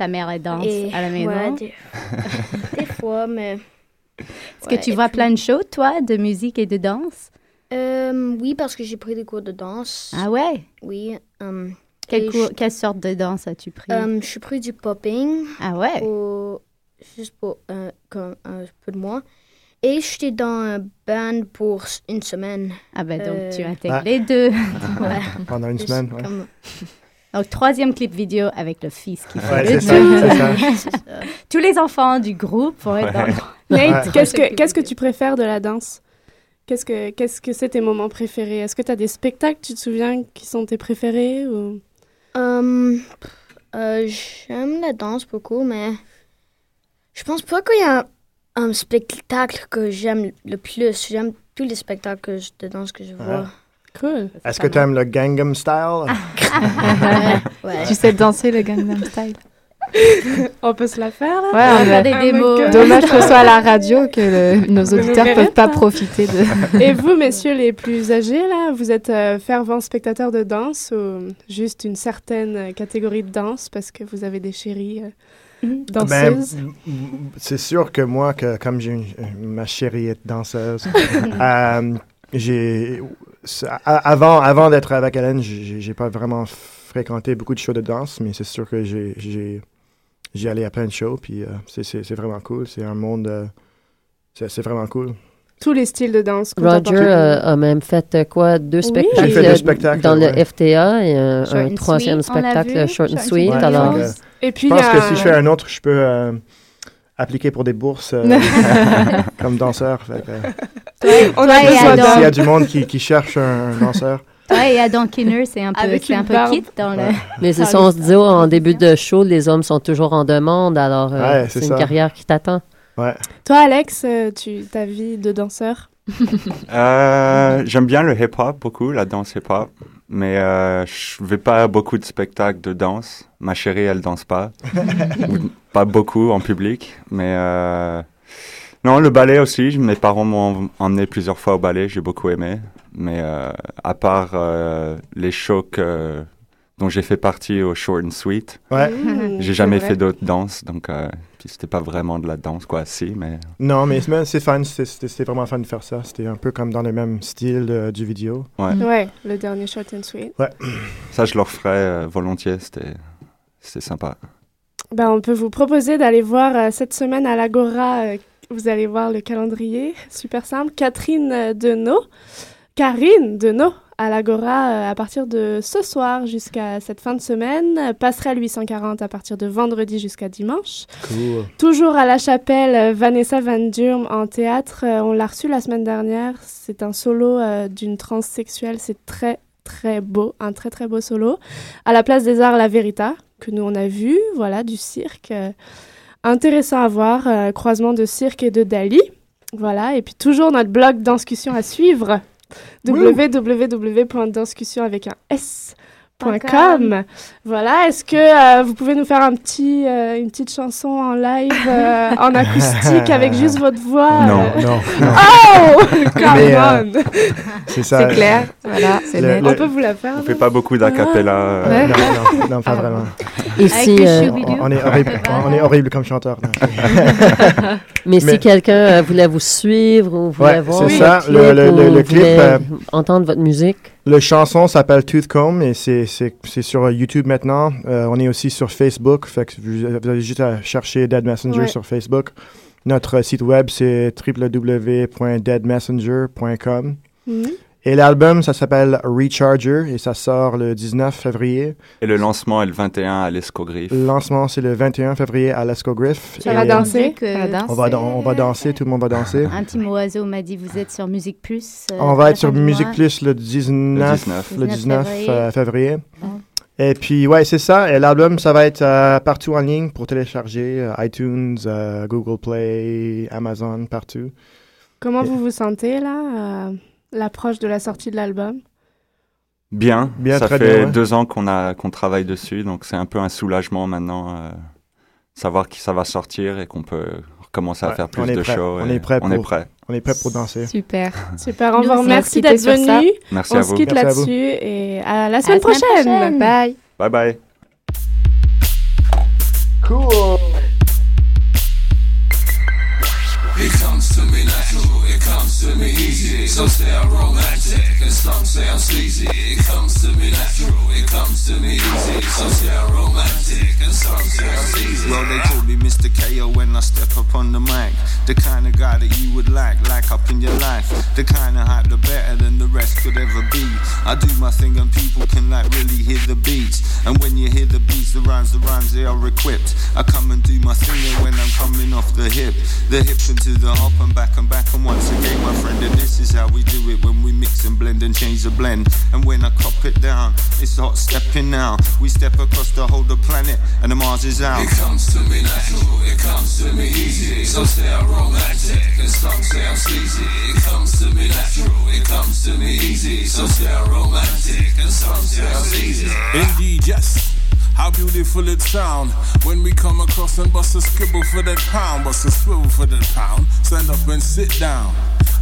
Ta mère elle danse Et- à la maison? ouais, des, (laughs) des fois, mais. Est-ce que tu vois plein de shows, toi, de musique et de danse? Euh, oui, parce que j'ai pris des cours de danse. Ah ouais? Oui. euh, Quelle, je- sorte de danse as-tu pris? Euh, je suis pris du popping. Ah ouais? Pour- juste pour un, comme un peu de mois. Et j'étais dans un band pour une semaine. Ah ben donc Euh, tu intègres Ah. les deux. (laughs) Ouais. Pendant une Juste semaine, ouais. comme- Donc troisième clip vidéo avec le fils qui fait Ouais, le ça. (laughs) Tous les enfants du groupe vont être dans Nate, qu'est-ce que qu'est-ce que tu préfères de la danse? Qu'est-ce que qu'est-ce que c'est tes moments préférés? Est-ce que tu as des spectacles, tu te souviens, qui sont tes préférés ou? Hum, euh, J'aime la danse beaucoup, mais je pense pas qu'il y a un, un spectacle que j'aime le plus. J'aime tous les spectacles que je- de danse que je vois. Cool. Est-ce que tu aimes le Gangnam Style? (laughs) Ouais. Tu sais danser le Gangnam Style? (laughs) On peut se la faire là? Ouais, on a- des démos. Dommage que ce soit à la radio que le- nos auditeurs verrez peuvent pas pas. profiter de. (laughs) Et vous, messieurs les plus âgés, là, vous êtes euh, fervents spectateurs de danse ou juste une certaine euh, catégorie de danse parce que vous avez des chéries euh, Ben, danseuses? m- c'est sûr que moi, que, comme j'ai une- ma chérie est danseuse, euh, j'ai avant, avant d'être avec Hélène, j'ai pas vraiment fréquenté beaucoup de shows de danse, mais c'est sûr que j'ai j'ai j'ai allé à plein de shows, puis euh, c'est- c'est c'est vraiment cool. C'est un monde, euh, c'est c'est vraiment cool. Tous les styles de danse. Roger euh, a même fait euh, quoi, deux Oui. spectacles, J'ai fait deux euh, spectacles, dans ouais. le FTA et un, troisième Sweet, spectacle, Short and Sweet. Alors, Donc, Ouais. Et puis je pense a que si je fais un autre, je peux euh, appliquer pour des bourses euh, (laughs) comme danseur. Fait que, on Toi a besoin Adam. S'il y a du monde qui, qui cherche un danseur, Ouais, et Adam Kinner, c'est un peu, Avec c'est un peu kit dans le... (laughs) mais c'est ça, oui, on se dit, oh, en début de show, les hommes sont toujours en demande, alors euh, Ouais, c'est une ça. carrière qui t'attend. ouais. Toi, Alex, euh, tu ta vie de danseur? Euh, J'aime bien le hip-hop beaucoup, la danse hip-hop, mais euh, je vais pas à beaucoup de spectacles de danse. Ma chérie, elle danse pas, (laughs) pas beaucoup en public, mais euh, non, le ballet aussi. Mes parents m'ont emmené plusieurs fois au ballet, j'ai beaucoup aimé, mais euh, à part euh, les que- dont j'ai fait partie au Short and Sweet, Ouais. Mmh, j'ai jamais fait d'autres danses, donc euh, c'était pas vraiment de la danse, quoi. Si, mais Non, mais c'est fun. C'était- vraiment fun de faire ça. C'était un peu comme dans le même style euh, du vidéo. ouais. Ouais, le dernier Short and Sweet. (clears throat) Ça, je le referais euh, volontiers. C'était, c'était sympa. Ben, on peut vous proposer d'aller voir euh, cette semaine à l'Agora. euh, vous allez voir le calendrier, super simple. Catherine Denot, Karine Denot à l'Agora euh, à partir de ce soir jusqu'à cette fin de semaine. Passerelle 840 à partir de vendredi jusqu'à dimanche. Cool. Toujours à la chapelle, euh, Vanessa Van Durm en théâtre. Euh, on l'a reçu la semaine dernière. C'est un solo d'une transsexuelle. C'est très, très beau. Un très, très beau solo. À la place des arts La Verita, que nous on a vu. Voilà, du cirque. Euh, intéressant à voir. euh, croisement de cirque et de Dali. Voilà. Et puis toujours notre blog Danscussion à suivre. www.danscussion avec un S. .com. Voilà, est-ce que euh, vous pouvez nous faire un petit, euh, une petite chanson en live, (laughs) euh, en acoustique, avec juste votre voix? Non. Non, non. (laughs) Oh (laughs) Come euh, on C'est ça. C'est clair, voilà, Le- le- On peut vous la faire On non fait pas beaucoup d'acapella. euh, Ouais. Non, non, non, pas vraiment. Et si, le euh. On, est horrible, on est horrible comme chanteur. (laughs) mais si quelqu'un euh, voulait vous suivre ou voulait Ouais, voir c'est ça, clip, le- le- le- ou le clip, euh, entendre votre musique, Le chanson s'appelle Toothcomb et c'est c'est- c'est sur YouTube maintenant. Euh, on est aussi sur Facebook. Fait que vous, vous avez juste à chercher Dead Messenger Ouais. sur Facebook. Notre site web, c'est www.deadmessenger.com. Et l'album, ça s'appelle Recharger et ça sort le 19 février. Et le lancement est le 21 à l'Escogriffe. Le lancement, c'est le 21 février à l'Escogriff. Ça va Et danser? On va, on va danser, tout le monde va danser. Un petit oiseau m'a dit, vous êtes sur Musique Plus. euh, On va être sur Musique. Plus le 19, Le 19. le 19 février. euh, février. Ah. Et puis, ouais, c'est ça. Et l'album, ça va être euh, partout en ligne pour télécharger. euh, iTunes, euh, Google Play, Amazon, partout. Comment vous vous sentez là, l'approche de la sortie de l'album Bien. Bien, ça très fait bien, ouais. deux ans qu'on a qu'on travaille dessus, donc c'est un peu un soulagement maintenant, euh, savoir que ça va sortir et qu'on peut recommencer à faire plus on est de prêt. shows. On est prêt On est pour- prêt. On est prêt pour danser. Super. (laughs) Super, on vous remercie merci d'être venu. Merci On à se vous. quitte Merci à vous. là-dessus et à la À semaine la semaine prochaine. prochaine. Bye. Bye bye. Cool! Easy. So stay romantic and some say I'm sleazy. It comes to me natural, it comes to me easy. Some say I'm romantic, and some say I'm. Well, they call me Mr. KO when I step up on the mic. The kind of guy that you would like, like up in your life. The kind of hype, the better than the rest could ever be. I do my thing and people can like really hear the beats. And when you hear the beats, the rhymes, the rhymes, they are equipped. I come and do my thing and when I'm coming off the hip. The hip into the hop and back and back and once again, my friend. And this is how we do it when we mix and blend and change the blend. And when I cop it down, it's hot stepping now. We step across the whole the planet and the Mars is out. It comes to me natural, it comes to me easy. Some say I'm romantic, and some say I'm sleazy. It comes to me natural, it comes to me easy. Some say I'm romantic, and some say I'm sleazy. Indeed, yes. How beautiful it sound when we come across and bust a scribble for that pound, bust a swivel for that pound. Stand up and sit down.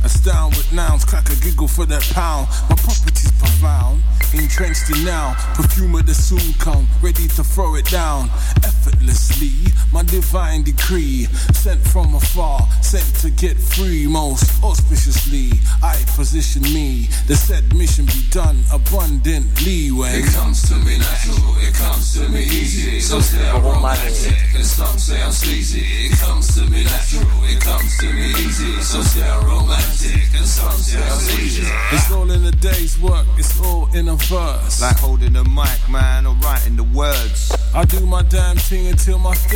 Astound with nouns, crack a giggle for that pound. My property's profound, entrenched in now. Perfumer that soon come, ready to throw it down. Effortlessly, my divine decree. Sent from afar, sent to get free. Most auspiciously, I position me. The said mission be done abundantly when It comes to me natural, it comes to me easy. Some say I'm romantic, and some say I'm sleazy. It comes to me natural, it comes to me easy. Some say I'm romantic, and some say I'm sleazy. It's all in a day's work, it's all in a verse. Like holding the mic, man, or writing the words. I do my damn thing until my thing